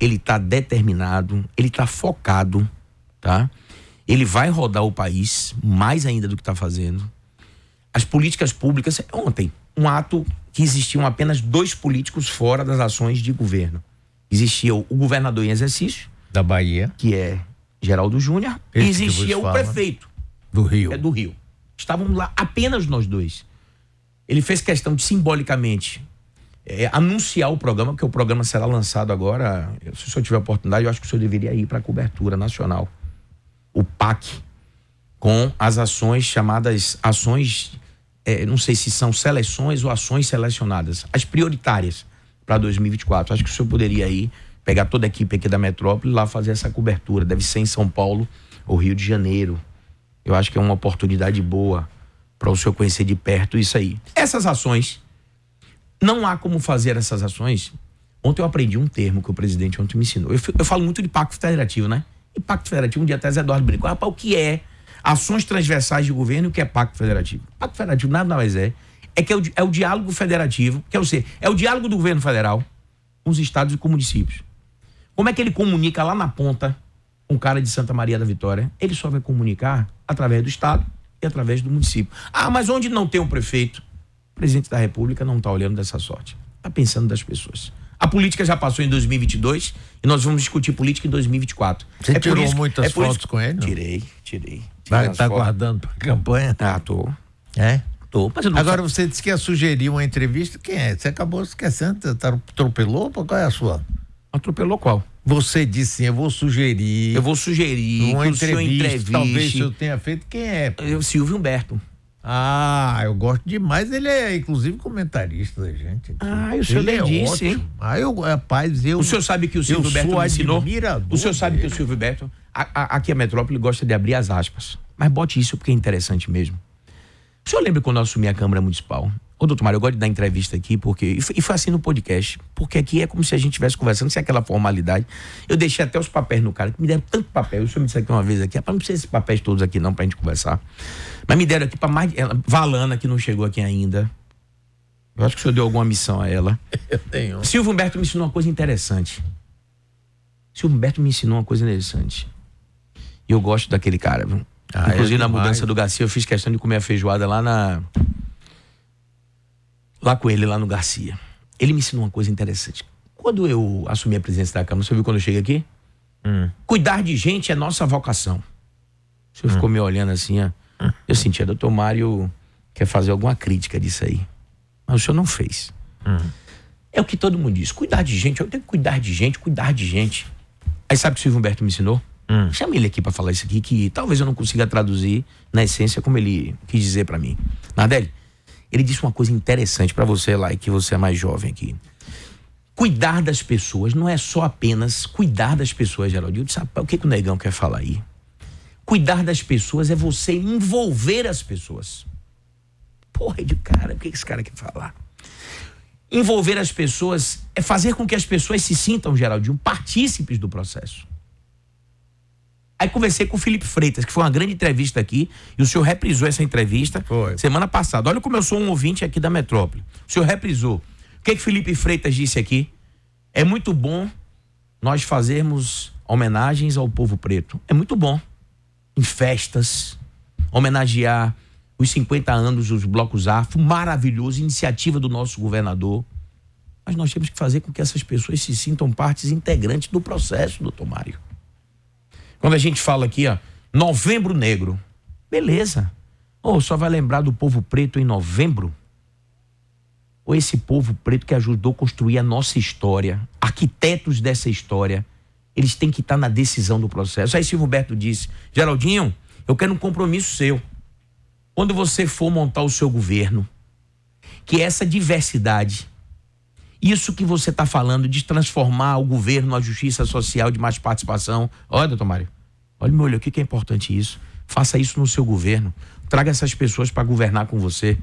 ele está determinado, ele está focado, tá? Ele vai rodar o país mais ainda do que está fazendo. As políticas públicas ontem um ato que existiam apenas dois políticos fora das ações de governo. Existia o governador em exercício, Da Bahia, que é Geraldo Júnior, e Esse existia vos o fala. prefeito do Rio. é do Rio. Estávamos lá apenas nós dois. Ele fez questão de simbolicamente é, anunciar o programa, porque o programa será lançado agora. Se o senhor tiver oportunidade, eu acho que o senhor deveria ir para a cobertura nacional. O PAC, com as ações chamadas ações, é, não sei se são seleções ou ações selecionadas, as prioritárias para 2024. Acho que o senhor poderia ir, pegar toda a equipe aqui da metrópole e lá fazer essa cobertura. Deve ser em São Paulo ou Rio de Janeiro. Eu acho que é uma oportunidade boa para o senhor conhecer de perto isso aí. Essas ações, não há como fazer essas ações. Ontem eu aprendi um termo que o presidente ontem me ensinou. Eu, eu falo muito de pacto federativo, né? E pacto federativo, um dia até Zé Eduardo brincou. Rapaz, o que é ações transversais de governo e o que é pacto federativo? Pacto federativo nada mais é. É que é o, é o diálogo federativo, que o, ser, é o diálogo do governo federal com os estados e com municípios. Como é que ele comunica lá na ponta com o cara de Santa Maria da Vitória? Ele só vai comunicar através do Estado e através do município. Ah, mas onde não tem um prefeito? O presidente da República não está olhando dessa sorte. Está pensando das pessoas. A política já passou em 2022 e nós vamos discutir política em 2024. Você por tirou isso- muitas por fotos com ele, não? Tirei, tirei. Vai estar fotos. guardando para campanha? Ah, tô. É? Tô. Mas eu não Agora você disse que ia sugerir uma entrevista. Quem é? Você acabou esquecendo? Você tá- atropelou? Qual é a sua? Atropelou qual? Você disse sim, eu vou sugerir Eu vou sugerir uma que o entrevista. entreviste Talvez senhor tenha feito. Quem é? eu, Silvio Humberto. Ah, eu gosto demais. Ele é, inclusive, comentarista da gente. aqui. Ah, e o senhor é nem disse, ótimo. hein? Ah, eu, rapaz, eu. O senhor sabe que o Silvio eu Humberto me ensinou? O senhor sabe que dele. o Silvio Humberto, aqui a Metrópole gosta de abrir as aspas. Mas bote isso porque é interessante mesmo. O senhor lembra quando eu assumi a Câmara Municipal? Ô, doutor Mário, eu gosto de dar entrevista aqui, porque. E foi, assim no podcast. Porque aqui é como se a gente estivesse conversando, sem aquela formalidade. Eu deixei até os papéis no cara, que me deram tanto papel. O senhor me disse aqui uma vez aqui, rapaz, não precisa desses papéis todos aqui, não, pra gente conversar. Mas me deram aqui pra mais. Ela, Valana, que não chegou aqui ainda. Eu acho que o senhor deu alguma missão a ela. Eu tenho. Silvio Humberto me ensinou uma coisa interessante. Silvio Humberto me ensinou uma coisa interessante. E eu gosto daquele cara, viu? Ah, Inclusive, é na mudança do Garcia, eu fiz questão de comer a feijoada lá na. Lá com ele, lá no Garcia. Ele me ensinou uma coisa interessante. Quando eu assumi a presidência da Câmara, você viu quando eu cheguei aqui? Hum. Cuidar de gente é nossa vocação. O senhor ficou me olhando assim, ó. Eu sentia, doutor Mário quer fazer alguma crítica disso aí. Mas o senhor não fez. É o que todo mundo diz. Cuidar de gente, eu tenho que cuidar de gente, cuidar de gente. Aí sabe o que o Silvio Humberto me ensinou? Chama ele aqui pra falar isso aqui, que talvez eu não consiga traduzir na essência como ele quis dizer pra mim. Nardelli, ele disse uma coisa interessante pra você lá, e que você é mais jovem aqui. Cuidar das pessoas não é só apenas cuidar das pessoas, Geraldinho. Sabe o que, que o negão quer falar aí? Cuidar das pessoas é você envolver as pessoas. Porra de cara, o que esse cara quer falar? Envolver as pessoas é fazer com que as pessoas se sintam, Geraldinho, partícipes do processo. Aí conversei com o Felipe Freitas, que foi uma grande entrevista aqui, e o senhor reprisou essa entrevista Foi. semana passada. Olha como eu sou um ouvinte aqui da Metrópole. O senhor reprisou. O que, que Felipe Freitas disse aqui? É muito bom nós fazermos homenagens ao povo preto. É muito bom. Em festas, homenagear os 50 anos dos blocos afro, maravilhoso, iniciativa do nosso governador. Mas nós temos que fazer com que essas pessoas se sintam partes integrantes do processo, doutor Mário. Quando a gente fala aqui, ó, novembro negro. Beleza. Ou só vai lembrar do povo preto em novembro? Ou esse povo preto que ajudou a construir a nossa história, arquitetos dessa história, eles têm que estar na decisão do processo. Aí Silvio Humberto disse: Geraldinho, eu quero um compromisso seu. Quando você for montar o seu governo, que essa diversidade Isso que você está falando de transformar o governo, a justiça social de mais participação. Olha, doutor Mário, olha meu olho, o que, que é importante isso? Faça isso no seu governo. Traga essas pessoas para governar com você.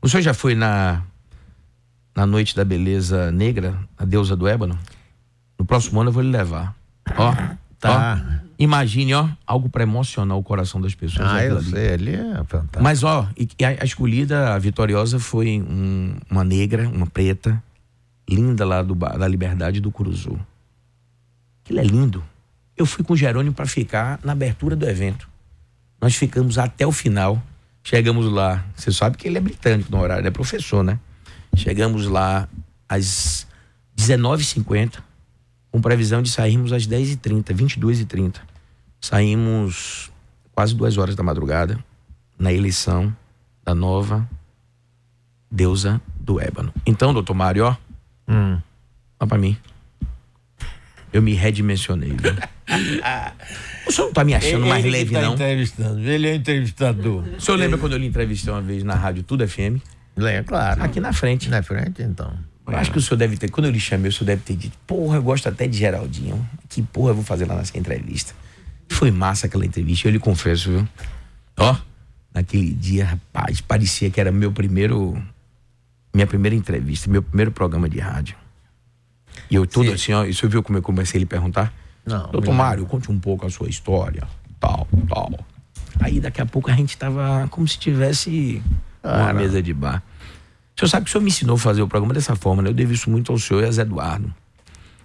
O senhor já foi na, na Noite da Beleza Negra, a deusa do ébano? No próximo ano eu vou lhe levar. Ó, Tá. ó, imagine, ó, algo para emocionar o coração das pessoas. Ah, eu ali. sei, ali é fantástico. Mas, ó, e- e a, a escolhida, a vitoriosa, foi um- uma negra, uma preta, linda lá do, da Liberdade do Curuzu. Aquilo é lindo. Eu fui com o Jerônimo para ficar na abertura do evento. Nós ficamos até o final. Chegamos lá. Você sabe que ele é britânico no horário, ele é professor, né? Chegamos lá às 19h50, com previsão de sairmos às 10h30, 22h30. Saímos quase duas horas da madrugada na eleição da nova deusa do ébano. Então, doutor Mário, ó, Hum. olha pra mim. Eu me redimensionei, viu? O senhor não tá me achando mais Ele leve, tá não? entrevistando, ele é entrevistador. O senhor lembra quando eu lhe entrevistei uma vez na rádio Tudo FM? É claro. Aqui na frente. Na frente, então. Eu acho que o senhor deve ter, quando eu lhe chamei, o senhor deve ter dito, porra, eu gosto até de Geraldinho. Que porra eu vou fazer lá nessa entrevista? Foi massa aquela entrevista, eu lhe confesso, viu? Ó, naquele dia, rapaz, parecia que era meu primeiro. Minha primeira entrevista, meu primeiro programa de rádio. E eu todo Sim. assim, ó, e o senhor viu como eu comecei a lhe perguntar? Não, Doutor Mário, conte um pouco a sua história, tal, tal. Aí daqui a pouco a gente tava como se tivesse uma mesa de bar. O senhor sabe que o senhor me ensinou a fazer o programa dessa forma, né? Eu devo isso muito ao senhor e a Zé Eduardo.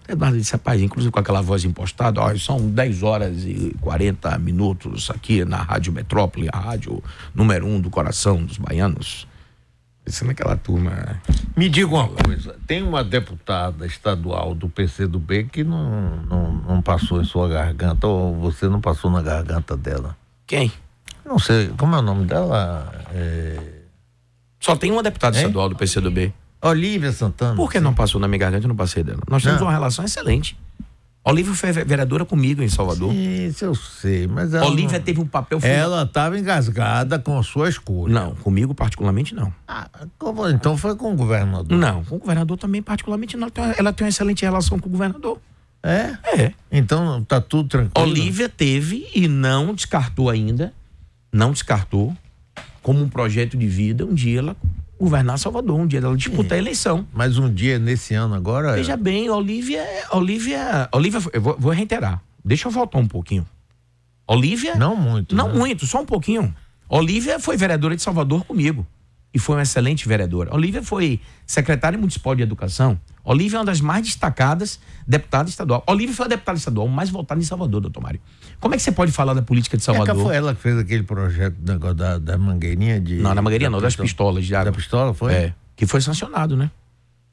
Eduardo disse, rapaz, inclusive com aquela voz impostada, ó, são 10 horas e 40 minutos aqui na Rádio Metrópole, a rádio número um do coração dos baianos. Isso naquela turma. Me diga uma coisa, tem uma deputada estadual do PCdoB que não, não, não passou em sua garganta, ou você não passou na garganta dela? Quem? Não sei, como é o nome dela? É... Só tem uma deputada Hein? estadual do PCdoB. Olívia Santana. Por que não passou na minha garganta e não passei dela? Nós temos Não. uma relação excelente. Olivia foi ve- vereadora comigo em Salvador. Isso eu sei, mas ela. Olivia não- teve um papel fundamental. Ela estava engasgada com a sua escolha. Não, comigo particularmente não. Ah, como- então foi com o governador. Não, com o governador também particularmente não. Ela tem uma- excelente relação com o governador. É? É. Então tá tudo tranquilo. Olivia teve e não descartou ainda, não descartou como um projeto de vida um dia ela governar Salvador, um dia ela disputar a eleição. Mas um dia nesse ano agora. Veja bem, Olivia, Olivia, Olivia, eu vou, vou reiterar. Deixa eu voltar um pouquinho. Olivia Não muito. Não né? muito, só um pouquinho. Olivia foi vereadora de Salvador comigo. E foi uma excelente vereadora. Olivia foi secretária municipal de educação. Olivia é uma das mais destacadas deputadas estadual. Olivia foi a deputada estadual mais votada em Salvador, doutor Mário. Como é que você pode falar da política de É Salvador? foi ela que fez aquele projeto negócio da, da mangueirinha de. Não, na mangueirinha não, das pistola. pistolas de água. Da pistola foi? É, que foi sancionado, né?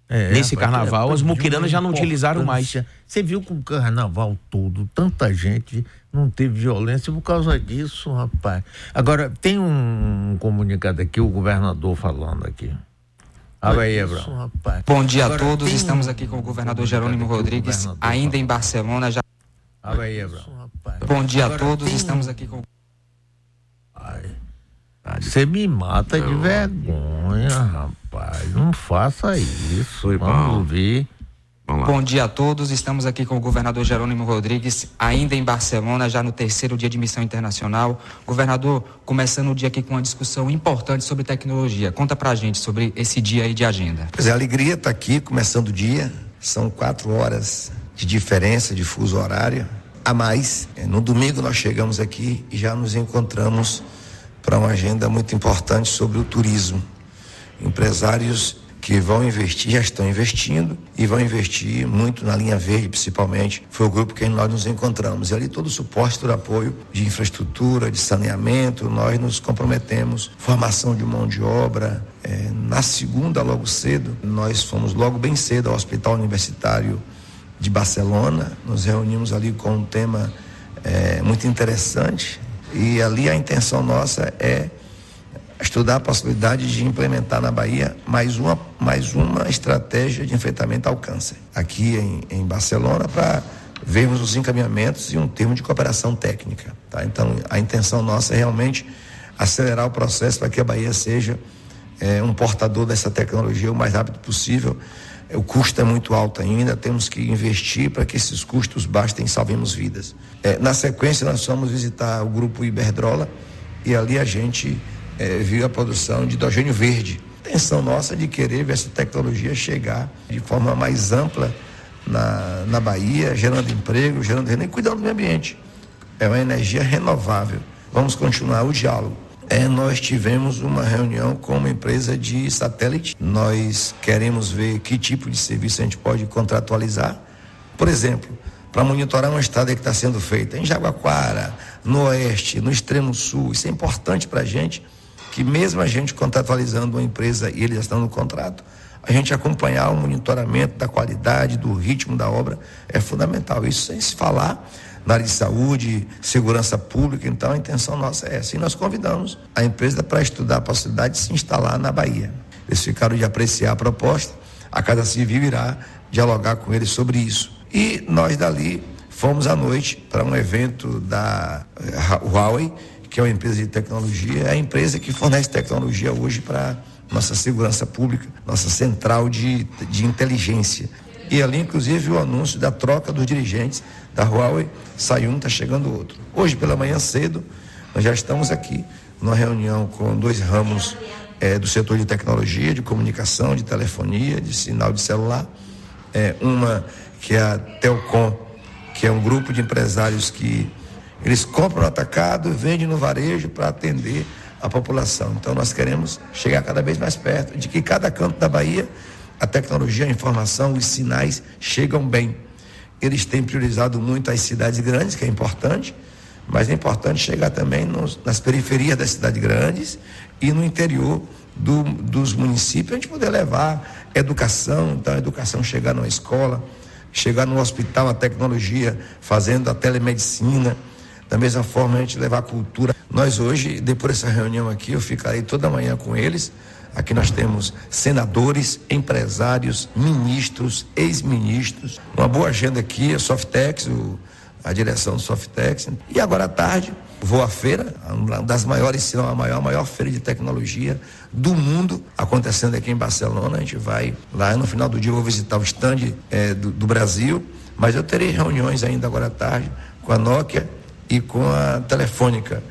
É, Nesse rapaz, carnaval, é, as muquiranas já não utilizaram mais. Você viu com o carnaval todo, tanta gente não teve violência por causa disso, rapaz. Agora, tem um comunicado aqui, o governador falando aqui. Abraão. Bom dia Agora, a todos. tem Estamos aqui com o governador Jerônimo o Rodrigues, ainda em Barcelona. Já... Bom dia a todos. tem Estamos aqui com Você me mata de vergonha, rapaz. Não faça isso. Foi Vamos bom. ouvir. Bom dia a todos. Estamos aqui com o governador Jerônimo Rodrigues, ainda em Barcelona, já no terceiro dia de missão internacional. Governador, começando o dia aqui com uma discussão importante sobre tecnologia. Conta pra gente sobre esse dia aí de agenda. Pois é, a alegria está aqui, começando o dia. São quatro horas de diferença de fuso horário. A mais, eh, no domingo nós chegamos aqui e já nos encontramos para uma agenda muito importante sobre o turismo. Empresários que vão investir, já estão investindo e vão investir muito na linha verde, principalmente. Foi o grupo que nós nos encontramos. E ali todo o suporte, todo o apoio de infraestrutura, de saneamento, nós nos comprometemos. Formação de mão de obra. Eh, na segunda, logo cedo, nós fomos logo bem cedo ao Hospital Universitário de Barcelona. Nos reunimos ali com um tema eh, muito interessante. E ali a intenção nossa é estudar a possibilidade de implementar na Bahia mais uma, mais uma estratégia de enfrentamento ao câncer, aqui em, em Barcelona, para vermos os encaminhamentos e um termo de cooperação técnica. Tá? Então, a intenção nossa é realmente acelerar o processo para que a Bahia seja é, um portador dessa tecnologia o mais rápido possível. O custo é muito alto ainda, temos que investir para que esses custos bastem e salvemos vidas. É, na sequência, nós fomos visitar o grupo Iberdrola e ali a gente é, viu a produção de hidrogênio verde. Intenção nossa de querer ver essa tecnologia chegar de forma mais ampla na, na Bahia, gerando emprego, gerando renda e cuidando do meio ambiente. É uma energia renovável. Vamos continuar o diálogo. É, nós tivemos uma reunião com uma empresa de satélite. Nós queremos ver que tipo de serviço a gente pode contratualizar. Por exemplo, para monitorar uma estrada que está sendo feita em Jaguaquara, no oeste, no extremo sul. Isso é importante para a gente, que mesmo a gente contratualizando uma empresa e eles estão no contrato, a gente acompanhar o monitoramento da qualidade, do ritmo da obra é fundamental. Isso sem se falar na área de saúde, segurança pública. Então, a intenção nossa é essa. E nós convidamos a empresa para estudar a possibilidade de se instalar na Bahia. Eles ficaram de apreciar a proposta. A Casa Civil irá dialogar com eles sobre isso. E nós dali fomos à noite para um evento da Huawei, que é uma empresa de tecnologia, é a empresa que fornece tecnologia hoje para nossa segurança pública, nossa central de, de inteligência. E ali, inclusive, o anúncio da troca dos dirigentes da Huawei, sai um, está chegando outro. Hoje, pela manhã cedo, nós já estamos aqui numa reunião com dois ramos é, do setor de tecnologia, de comunicação, de telefonia, de sinal de celular. É, uma que é a Telcom, que é um grupo de empresários que eles compram atacado e vendem no varejo para atender a população. Então nós queremos chegar cada vez mais perto de que cada canto da Bahia a tecnologia, a informação, os sinais chegam bem. Eles têm priorizado muito as cidades grandes, que é importante, mas é importante chegar também nos, nas periferias das cidades grandes e no interior do, dos municípios, a gente poder levar educação, então a educação chegar numa escola, chegar no hospital, a tecnologia, fazendo a telemedicina, da mesma forma a gente levar a cultura. Nós hoje, depois dessa reunião aqui, eu ficarei toda manhã com eles, Aqui nós temos senadores, empresários, ministros, ex-ministros. Uma boa agenda aqui, a Softex, o, a direção do Softex. E agora à tarde, vou à feira, uma das maiores, se não a maior, a maior feira de tecnologia do mundo, acontecendo aqui em Barcelona. A gente vai lá no final do dia, vou visitar o stand é, do, do Brasil, mas eu terei reuniões ainda agora à tarde com a Nokia e com a Telefônica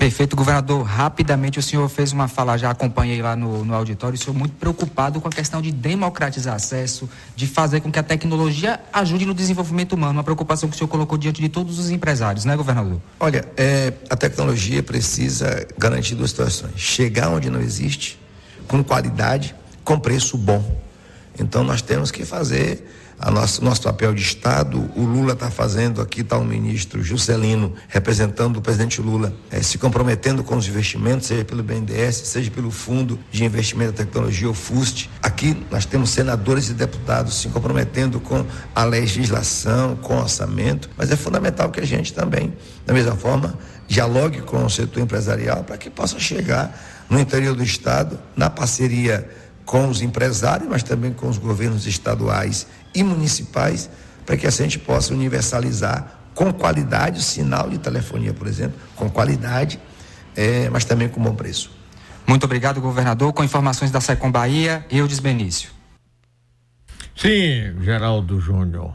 Perfeito, governador. Rapidamente, o senhor fez uma fala, já acompanhei lá no, no auditório, o senhor muito preocupado com a questão de democratizar acesso, de fazer com que a tecnologia ajude no desenvolvimento humano, uma preocupação que o senhor colocou diante de todos os empresários, né, governador? Olha, é, a tecnologia precisa garantir duas situações: chegar onde não existe, com qualidade, com preço bom. Então, nós temos que fazer a nosso, nosso papel de Estado, o Lula está fazendo, aqui está o ministro Juscelino, representando o presidente Lula, é, se comprometendo com os investimentos, seja pelo BNDES, seja pelo Fundo de Investimento da Tecnologia, o FUST. Aqui nós temos senadores e deputados se comprometendo com a legislação, com o orçamento, mas é fundamental que a gente também, da mesma forma, dialogue com o setor empresarial para que possa chegar no interior do Estado, na parceria com os empresários, mas também com os governos estaduais e municipais, para que a gente possa universalizar com qualidade o sinal de telefonia, por exemplo, com qualidade, é, mas também com bom preço. Muito obrigado, governador. Com informações da Secom Bahia, Eudes Benício. Sim, Geraldo Júnior.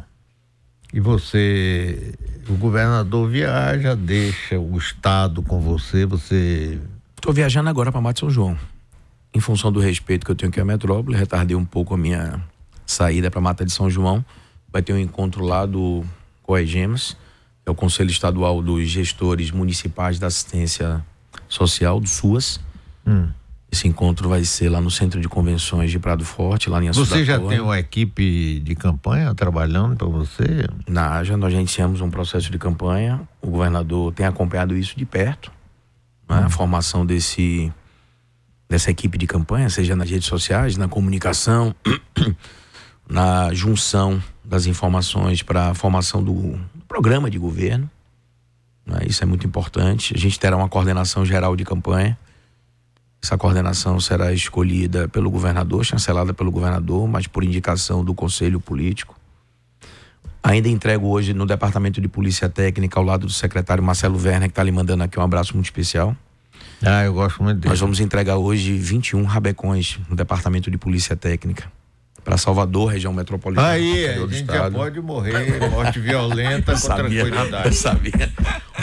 E você, o governador viaja, deixa o estado com você, você. Estou viajando agora para Mato São João em função do respeito que eu tenho aqui à metrópole, retardei um pouco a minha saída para Mata de São João. Vai ter um encontro lá do COEGEMAS, é o Conselho Estadual dos Gestores Municipais da Assistência Social, do SUAS. Hum. Esse encontro vai ser lá no Centro de Convenções de Prado Forte, lá em Você já tem uma equipe de campanha trabalhando para você? Na já nós já iniciamos um processo de campanha. O governador tem acompanhado isso de perto, né? hum. a formação desse dessa equipe de campanha, seja nas redes sociais, na comunicação, na junção das informações para a formação do, programa de governo. Né? Isso é muito importante. A gente terá uma coordenação geral de campanha. Essa coordenação será escolhida pelo governador, chancelada pelo governador, mas por indicação do conselho político. Ainda entrego hoje no Departamento de Polícia Técnica, ao lado do secretário Marcelo Werner, que está lhe mandando aqui um abraço muito especial. Ah, eu gosto muito dele. Nós vamos entregar hoje 21 rabecões no Departamento de Polícia Técnica para Salvador, região metropolitana. Aí, a gente já pode morrer, morte violenta com sabia, tranquilidade. Eu sabia.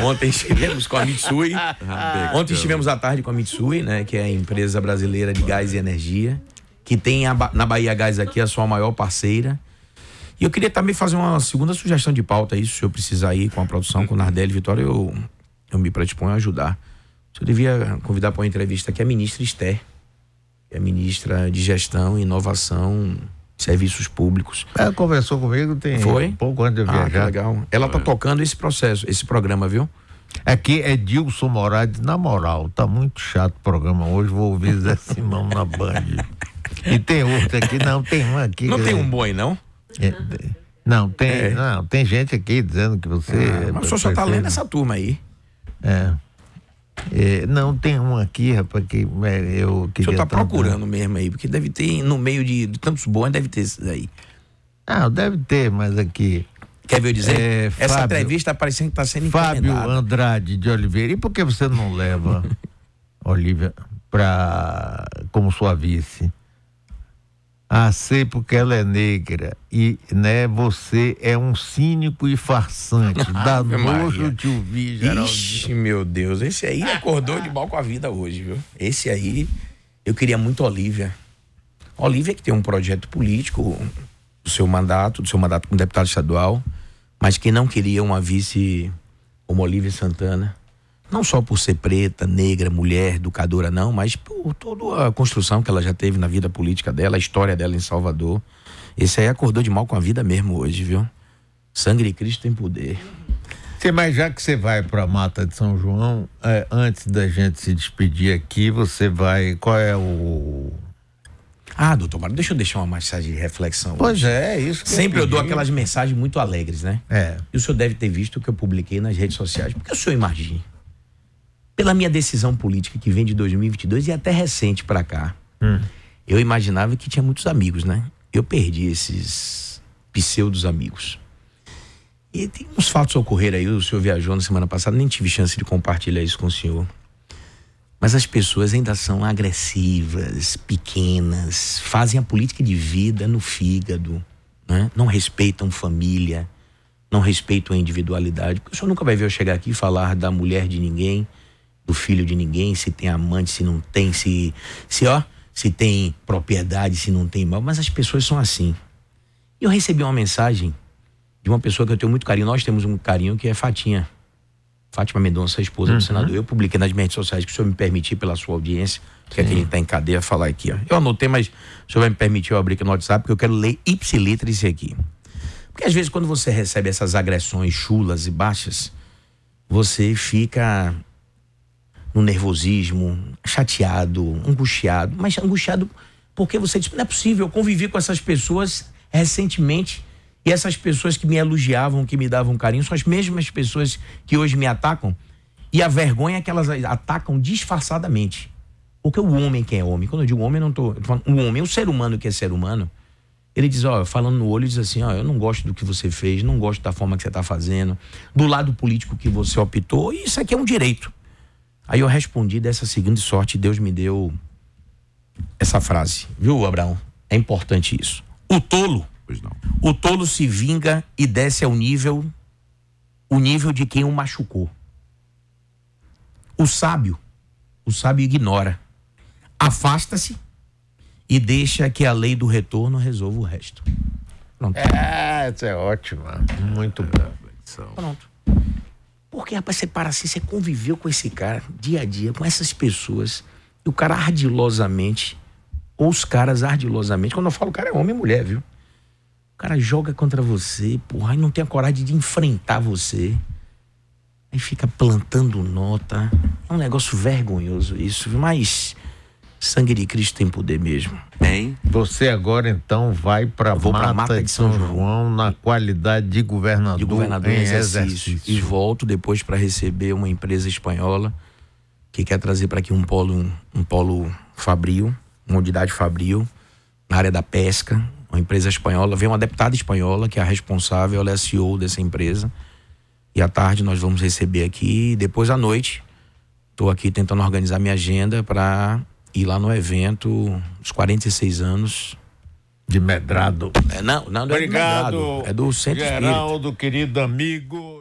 Ontem estivemos com a Mitsui. Ontem estivemos à tarde com a Mitsui, né, que é a empresa brasileira de gás e energia, que tem a na Bahia Gás aqui a sua maior parceira. E eu queria também fazer uma segunda sugestão de pauta aí, se eu precisar ir com a produção, com o Nardelli Vitória, eu, eu me predisponho a ajudar. Eu devia convidar para uma entrevista aqui a ministra Esther, que é a ministra de Gestão, Inovação, Serviços Públicos. Ela conversou comigo tem Foi? um pouco antes de eu Ah, que viajar. legal. Ela tá tocando esse processo, esse programa, viu? Aqui é Dilson Moraes, na moral, tá muito chato o programa hoje, vou ouvir Zé Simão na Band. E tem outro aqui, não, tem um aqui. Não que- tem um boi, não? é, não, tem, É. não, tem gente aqui dizendo que você. Ah, mas o senhor só tá lendo essa turma aí. É. É, não, tem um aqui, rapaz, que é, eu O queria. senhor tá tanto- procurando mesmo aí, porque deve ter, no meio de, de tantos bons, deve ter esses aí. Ah, deve ter, mas aqui. Quer ver eu dizer? É, Essa Fábio- entrevista tá parecendo que tá sendo Fábio. Andrade de Oliveira. E por que você não leva Olivia pra, como sua vice? Ah, sei porque ela é negra e né, você é um cínico e farsante. Dá nojo te ouvir, Geraldinho. Ixi, meu Deus, esse aí acordou de mal com a vida hoje, viu? Esse aí, eu queria muito Olívia. Olívia que tem um projeto político do seu mandato, do seu mandato como deputado estadual, mas que não queria uma vice como Olívia Santana. Não só por ser preta, negra, mulher, educadora, não, mas por toda a construção que ela já teve na vida política dela, a história dela em Salvador. Esse aí acordou de mal com a vida mesmo hoje, viu? Sangue de Cristo tem poder. Sim, mas já que você vai para a Mata de São João, é, antes da gente se despedir aqui, você vai. Qual é o. Ah, doutor Mário, deixa eu deixar uma mensagem de reflexão. Pois hoje. é, isso que Sempre eu dou pedi. aquelas mensagens muito alegres, né? É. E o senhor deve ter visto o que eu publiquei nas redes sociais. Porque o senhor imagina, pela minha decisão política que vem de 2022 e até recente pra cá, eu imaginava que tinha muitos amigos, né? Eu perdi esses pseudos amigos. E tem uns fatos a ocorrer aí, o senhor viajou na semana passada, nem tive chance de compartilhar isso com o senhor. Mas as pessoas ainda são agressivas, pequenas, fazem a política de vida no fígado, né? não respeitam família, não respeitam a individualidade. Porque o senhor nunca vai ver eu chegar aqui e falar da mulher de ninguém, do filho de ninguém, se tem amante, se não tem, se, se ó, se tem propriedade, se não tem mal. Mas as pessoas são assim. E eu recebi uma mensagem de uma pessoa que eu tenho muito carinho. Nós temos um carinho que é Fatinha. Fátima Mendonça, a esposa do senador. Eu publiquei nas minhas redes sociais que o senhor me permitir, pela sua audiência, que é quem está em cadeia, falar aqui. Ó. Eu anotei, mas o senhor vai me permitir eu abrir aqui no WhatsApp, porque eu quero ler ipsiliter isso aqui. Porque às vezes quando você recebe essas agressões chulas e baixas, você fica no nervosismo, chateado, angustiado. Mas angustiado porque você diz, não é possível, eu convivi com essas pessoas recentemente e essas pessoas que me elogiavam, que me davam carinho, são as mesmas pessoas que hoje me atacam. E a vergonha é que elas atacam disfarçadamente. Porque o homem que é homem, quando eu digo homem, eu não tô falando, o homem, o ser humano que é ser humano, ele diz, ó, falando no olho, diz assim, ó, eu não gosto do que você fez, não gosto da forma que você tá fazendo, do lado político que você optou, e isso aqui é um direito. Aí eu respondi dessa seguinte sorte, Deus me deu essa frase, viu, Abraão? É importante isso. O tolo, Pois não. o tolo se vinga e desce ao nível, o nível de quem o machucou. O sábio, o sábio ignora, afasta-se e deixa que a lei do retorno resolva o resto. Pronto. É, isso é ótimo. Muito bom. Pronto. Porque, rapaz, você para assim, você conviveu com esse cara dia a dia, com essas pessoas, e o cara ardilosamente, ou os caras ardilosamente, quando eu falo cara é homem e mulher, viu? O cara joga contra você, porra, e não tem a coragem de enfrentar você. Aí fica plantando nota. É um negócio vergonhoso isso, mas sangue de Cristo tem poder mesmo. Tem. Você agora então vai para Vou pra Mata, de São João, na qualidade de governador, de governador em em exercício. E volto depois para receber uma empresa espanhola que quer trazer para aqui um polo, um polo fabril, uma unidade fabril na área da pesca, uma empresa espanhola. Vem uma deputada espanhola que é a responsável, ela é a CEO dessa empresa. E à tarde nós vamos receber aqui, e depois à noite Estou aqui tentando organizar minha agenda para ir lá no evento, os 46 anos. De Medrado. É, não, não, não é do Obrigado. Medrado, é do Centro Espírita. Geraldo, querido amigo.